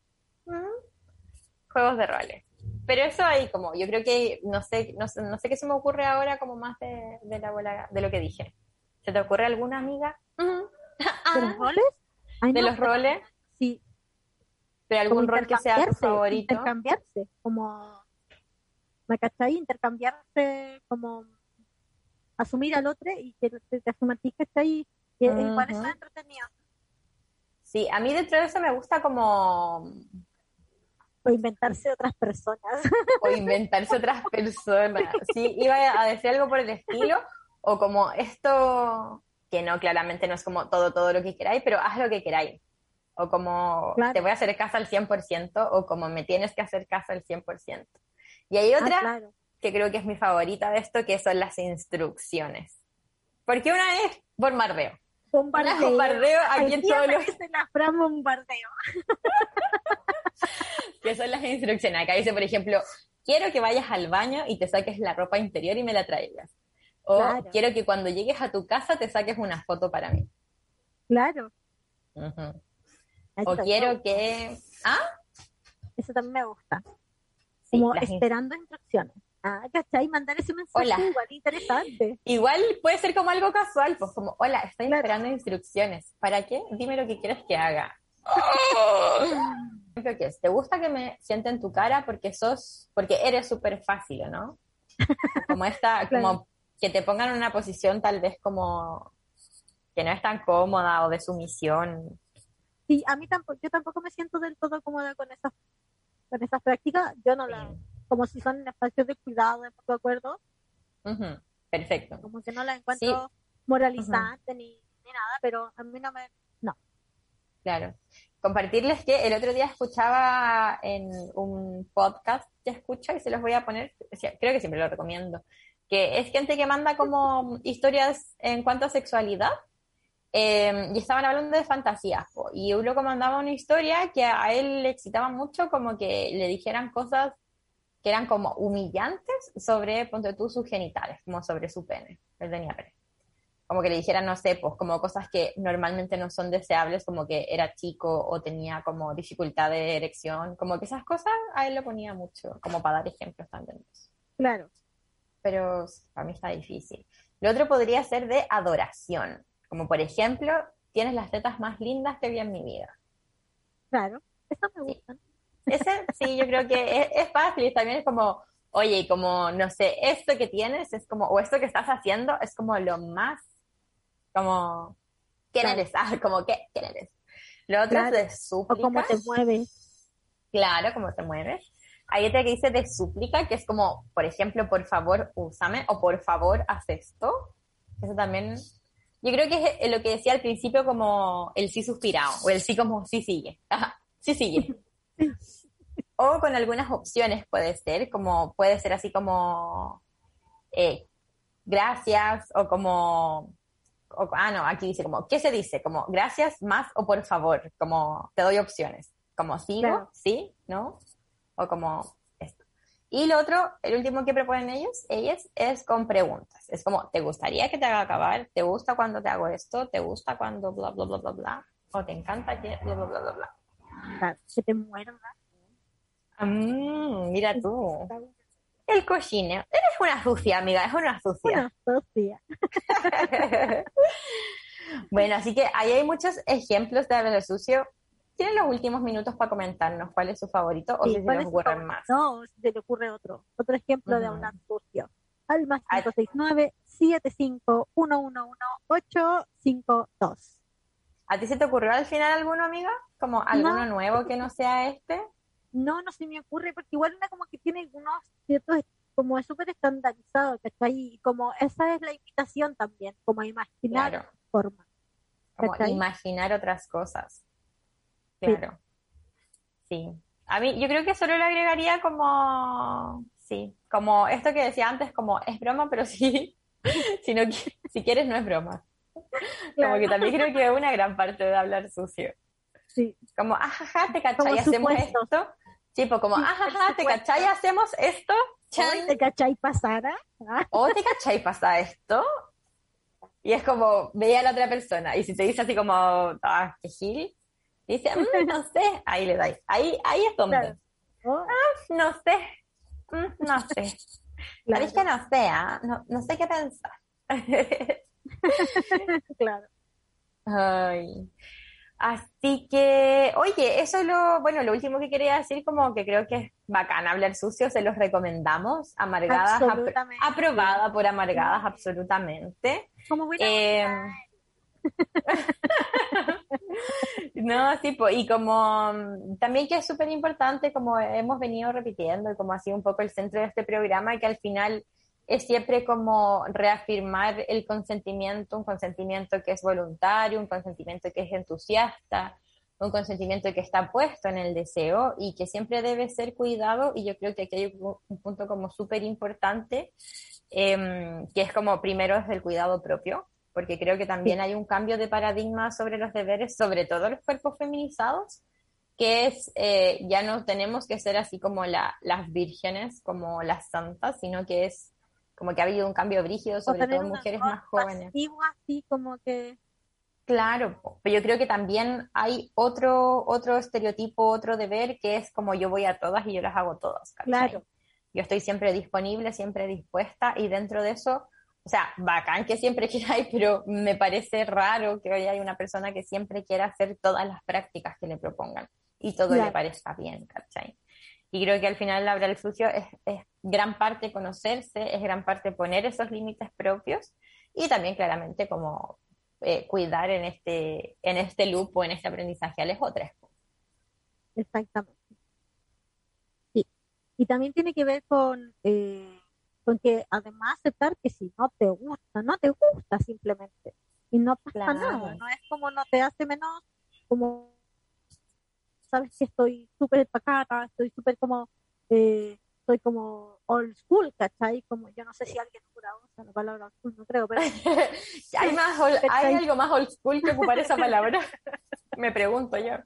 Juegos de roles. Pero eso ahí como, yo creo que, no sé, no sé, no sé qué se me ocurre ahora como más de, de la bola, de lo que dije. ¿Se te ocurre alguna amiga? ¿De los roles? Ay, ¿De no, los roles? Sí. ¿Pero algún como rol que sea tu favorito? Intercambiarse, como, ¿me cachai? Intercambiarse, como asumir al otro y que te, te asuma a ti, ¿cachai? Y Ujú. igual eso es entretenido. Sí, a mí dentro de eso me gusta como O inventarse otras personas. o inventarse otras personas. Sí, iba a decir algo por el estilo, o como esto, que no, claramente no es como todo, todo lo que queráis, pero haz lo que queráis. O como Claro. te voy a hacer caso al 100%, o como me tienes que hacer caso al 100%. Y hay Ah, otra claro. que creo que es mi favorita de esto, que son las instrucciones. Porque una es bombardeo. Bombardeo. Una bombardeo aquí en todos los la frase bombardeo. que son las instrucciones. Acá dice, por ejemplo, quiero que vayas al baño y te saques la ropa interior y me la traigas. O Claro. quiero que cuando llegues a tu casa te saques una foto para mí. Claro. O quiero que... ¿Ah? Eso también me gusta. Sí, Como esperando instrucciones. Ah, ¿cachai? Mandar ese mensaje Hola. igual interesante. Igual puede ser como algo casual, pues como, hola, estoy Claro. esperando instrucciones. ¿Para qué? Dime lo que quieres que haga. Ejemplo que es, ¿Te gusta que me siente en tu cara porque sos, porque eres súper fácil, ¿o ¿no? Como esta, como que te pongan en una posición tal vez como que no es tan cómoda o de sumisión. Sí, a mí tampoco, yo tampoco me siento del todo cómoda con esas, con esas prácticas. Yo no las, como si son espacios de cuidado, de mutuo acuerdo, Ujú, Perfecto. como que no las encuentro moralizantes ni, ni nada, pero a mí no me. Claro. Compartirles que el otro día escuchaba en un podcast que escucho y se los voy a poner, creo que siempre lo recomiendo, que es gente que manda como historias en cuanto a sexualidad eh, y estaban hablando de fantasías y uno mandaba una historia que a él le excitaba mucho como que le dijeran cosas que eran como humillantes sobre, ponte tú, sus genitales, como sobre su pene, él tenía pene como que le dijeran, no sé, pues como cosas que normalmente no son deseables, como que era chico o tenía como dificultad de erección, como que esas cosas a él lo ponía mucho, como para dar ejemplos también. Claro, Pero para mí está difícil. Lo otro podría ser de adoración, como por ejemplo, tienes las tetas más lindas que vi en mi vida. claro, eso me gusta. Ese sí, yo creo que es, es fácil y también es como, oye, como, no sé, esto que tienes es como, o esto que estás haciendo es como lo más, como, ¿quién Claro. eres? Ah, como, ¿qué, ¿quién eres? Lo otro Claro. es de O súplica. cómo te mueves. Claro, cómo te mueves. Hay otra que dice de súplica, que es como, por ejemplo, por favor, úsame, o por favor, haz esto. Eso también, yo creo que es lo que decía al principio como el sí suspirado, o el sí como sí sigue. Ajá, sí sigue. O con algunas opciones puede ser, como puede ser así como eh, gracias, o como, o- ah, no, aquí dice como, ¿qué se dice? Como gracias más o por favor, como te doy opciones, como sigo, Claro. sí, no, o como esto. Y lo otro, el último que proponen ellos, ellas, es con preguntas. Es como, ¿te gustaría que te haga acabar? ¿Te gusta cuando te hago esto? ¿Te gusta cuando bla, bla, bla, bla, bla? ¿O te encanta que bla, bla, bla, bla, bla? Que te muerda. Mm, mira tú. El cochineo. Eres una sucia, amiga, es una sucia. Una socia. bueno, así que ahí hay muchos ejemplos de hablar sucio. Tienen los últimos minutos para comentarnos cuál es su favorito o si se ¿cuál les ocurren más. No, si se le ocurre otro. Otro ejemplo de Ujú. hablar sucio. Al más Ay. 569-75-111-852. ¿A ti se te ocurrió al final alguno, amiga? Como alguno No. nuevo que no sea este. No, no se me ocurre, porque igual una como que tiene algunos ciertos, como es súper estandarizado, ¿cachai? Y como esa es la invitación también, como a imaginar Claro. formas. Como imaginar otras cosas. Claro. Sí. A mí, yo creo que solo le agregaría como, sí, como esto que decía antes, como es broma, pero sí, si, no, si quieres no es broma. Como que también creo que es una gran parte de hablar sucio. Sí. Como, ajaja, ¿te Como cachai? ¿Hacemos supuestos. esto? Tipo, como, ajaja, ¿te cachai? ¿Hacemos esto? Chan. ¿Te cachai pasara? Ah, ¿O te cachai? ¿Pasa esto? Y es como, veía a la otra persona. Y si te dice así como, ah, qué gil, dice, "Mm, no sé, ahí le dais. Ahí, ahí es donde. Claro. oh, No sé. Mm, No sé. claro, ¿Sabéis que no sé? ah? No, no sé qué pensar. claro. Ay. Así que, oye, eso es lo, bueno, lo último que quería decir, como que creo que es bacán hablar sucio, se los recomendamos, amargadas, aprobada por amargadas, absolutamente. Como buena Eh, no, sí, po, y como también que es súper importante, como hemos venido repitiendo, y como ha sido un poco el centro de este programa, que al final es siempre como reafirmar el consentimiento, un consentimiento que es voluntario, un consentimiento que es entusiasta, un consentimiento que está puesto en el deseo y que siempre debe ser cuidado, y yo creo que aquí hay un un punto como súper importante, em, que es como primero es el cuidado propio, porque creo que también hay un cambio de paradigma sobre los deberes, sobre todo los cuerpos feminizados, que es, eh, ya no tenemos que ser así como la- las vírgenes, como las santas, sino que es como que ha habido un cambio brígido, sobre todo en mujeres más jóvenes. pasivo, así como que Claro, pero yo creo que también hay otro, otro estereotipo, otro deber, que es como yo voy a todas y yo las hago todas, ¿cachai? Claro. Yo estoy siempre disponible, siempre dispuesta, y dentro de eso, o sea, bacán que siempre queráis, pero me parece raro que hoy hay una persona que siempre quiera hacer todas las prácticas que le propongan y todo le Claro. parezca bien, ¿cachai? Y creo que al final hablar el sucio es, es gran parte conocerse, es gran parte poner esos límites propios y también claramente como eh, cuidar en este, en este loop o en este aprendizaje a las otras. Exactamente. Sí. Y también tiene que ver con, eh, con que además aceptar que si no te gusta, no te gusta simplemente. Y no pasa Claro. nada. No es como no te hace menos, como sabes que estoy súper pacata, estoy súper como, eh, estoy como old school, ¿cachai? Como yo no sé si alguien jura usa la palabra old school, no creo, pero ¿Hay, más ¿Hay algo más old school que ocupar esa palabra? Me pregunto yo.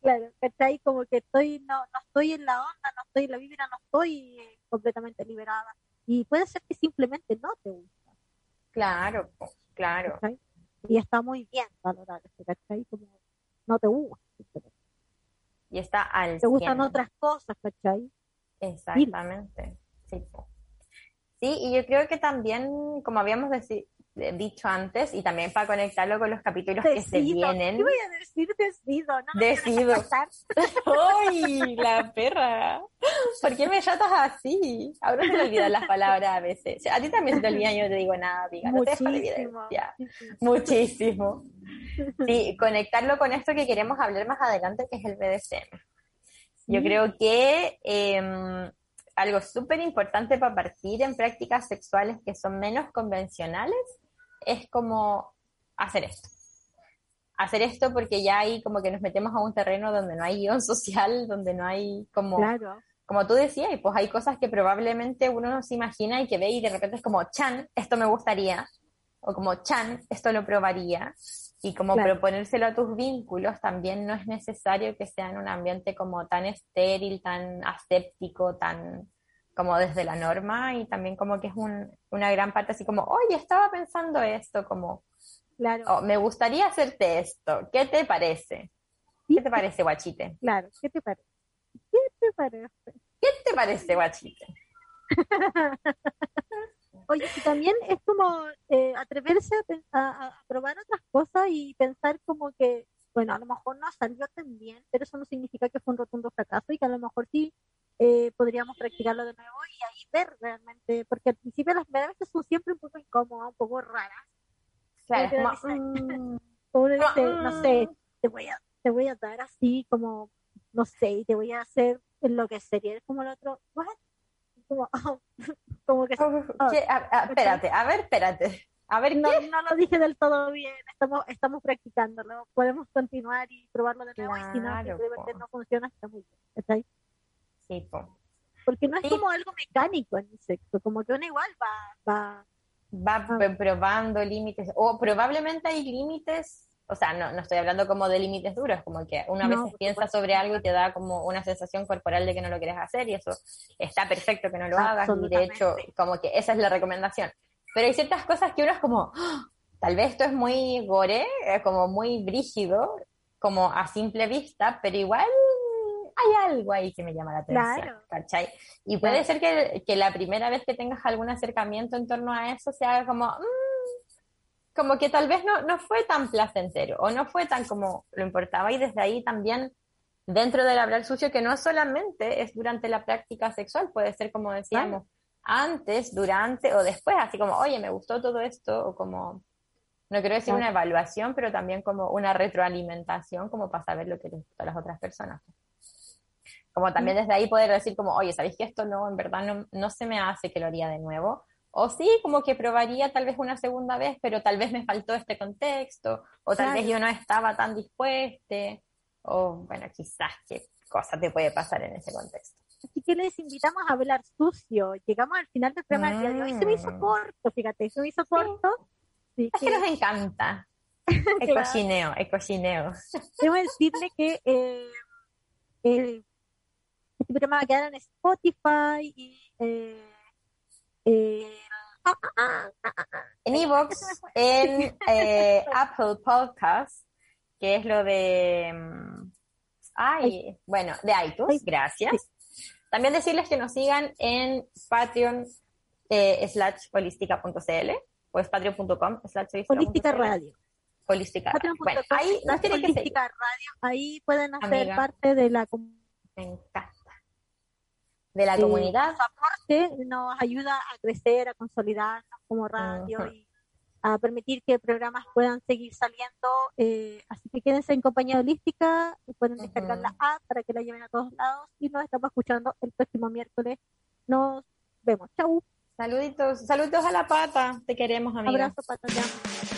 Claro, ¿cachai? Como que estoy, no, no estoy en la onda, no estoy en la vibra, no estoy eh, completamente liberada. Y puede ser que simplemente no te gusta, Claro, claro. ¿cachai? Y está muy bien valorar eso, ¿cachai? Como no te gusta, simplemente. Y está al te gustan 100. otras cosas, ¿cachai? Exactamente. Sí, y yo creo que también, como habíamos deci- eh, dicho antes, y también para conectarlo con los capítulos que se vienen. ¿Qué voy a decir? Decido, ¿no? me Decido. ¡Ay, la perra! ¿Por qué me chatas así? Ahora se me olvidan las palabras a veces. A ti también se te olvidan, yo no te digo nada, amiga. No te Muchísimo. sí. Muchísimo. Sí, conectarlo con esto que queremos hablar más adelante, que es el BDSM. Yo Sí. creo que eh, algo súper importante para partir en prácticas sexuales que son menos convencionales es como hacer esto. Hacer esto porque ya ahí como que nos metemos a un terreno donde no hay guion social, donde no hay como Claro, como tú decías, y pues hay cosas que probablemente uno no se imagina y que ve y de repente es como, chan, esto me gustaría, o como, chan, esto lo probaría, y como Claro. proponérselo a tus vínculos también no es necesario que sea en un ambiente como tan estéril, tan aséptico, tan como desde la norma, y también como que es un, una gran parte así como, oye, estaba pensando esto, como, claro, "Oh, me gustaría hacerte esto, ¿qué te parece? ¿Qué te parece, guachite? claro. ¿Qué te parece? ¿Qué te parece? ¿Qué te parece, guachite? Oye, y también es como eh, atreverse a- a probar otras cosas y pensar como que, bueno, a lo mejor no salió tan bien, pero eso no significa que fue un rotundo fracaso y que a lo mejor sí eh, podríamos practicarlo de nuevo y ahí ver realmente, porque al principio las veces son siempre un poco incómodas, un poco raras. Claro, como, mm, uno dice, Mm. no sé, te voy a, te voy a dar así como, no sé, y te voy a hacer enloquecer. Y es como el otro, ¿what? Como, como que ¿qué? A- a- espérate, a ver, espérate. A ver, no, no lo dije del todo bien, estamos, estamos practicándolo, podemos continuar y probarlo de nuevo y si no, Claro, simplemente no funciona, está muy bien, ¿cachai? Sí, po. Porque no es Sí. como algo mecánico en el sexo, como que uno igual va, va, va Ah. probando límites, o probablemente hay límites, o sea, no, no estoy hablando como de límites duros, como que una No, vez piensa sobre algo y te da como una sensación corporal de que no lo quieres hacer y eso está perfecto que no lo hagas y de hecho como que esa es la recomendación. Pero hay ciertas cosas que uno es como, ¡Ah! tal vez esto es muy gore, como muy brígido, como a simple vista, pero igual hay algo ahí que me llama la atención, Claro. ¿cachai? Y puede ser que, que la primera vez que tengas algún acercamiento en torno a eso sea como, mm, como que tal vez no, no fue tan placentero o no fue tan como lo importaba y desde ahí también dentro del hablar sucio que no solamente es durante la práctica sexual, puede ser como decíamos, antes, durante o después, así como, oye, me gustó todo esto o como, no quiero decir Claro. una evaluación, pero también como una retroalimentación como para saber lo que les gusta a las otras personas. Como también desde ahí poder decir como, oye, ¿sabéis que esto no, en verdad no, no se me hace que lo haría de nuevo? O sí, como que probaría tal vez una segunda vez, pero tal vez me faltó este contexto, o tal Claro. vez yo no estaba tan dispuesta, o bueno, quizás qué cosa te puede pasar en ese contexto. Así que les invitamos a hablar sucio. Llegamos al final del programa del día de hoy. Se me hizo Mm. corto, fíjate, se me hizo corto. Así Es que que nos encanta. El Claro. cochineo, el cochineo. debo decirle que eh, eh, este programa va a quedar en Spotify y eh, eh, ah, ah, ah, En Evox, en eh, Apple Podcast, que es lo de. Ay, bueno, de iTunes, gracias. También decirles que nos sigan en Patreon eh, slash holística.cl o es patreon.com slash Holística Radio. Holística Radio. Bueno, ahí nos tienen que seguir. Radio. Ahí pueden hacer Amiga. parte de la comunidad. De la Eh, comunidad. su aporte nos ayuda a crecer, a consolidarnos como radio Ujú. y a permitir que programas puedan seguir saliendo. eh, así que quédense en compañía holística, pueden descargar Ujú. la app para que la lleven a todos lados y nos estamos escuchando el próximo miércoles. Nos vemos. Chau. Saluditos, saluditos a la pata. Te queremos, amiga. Abrazo, patas.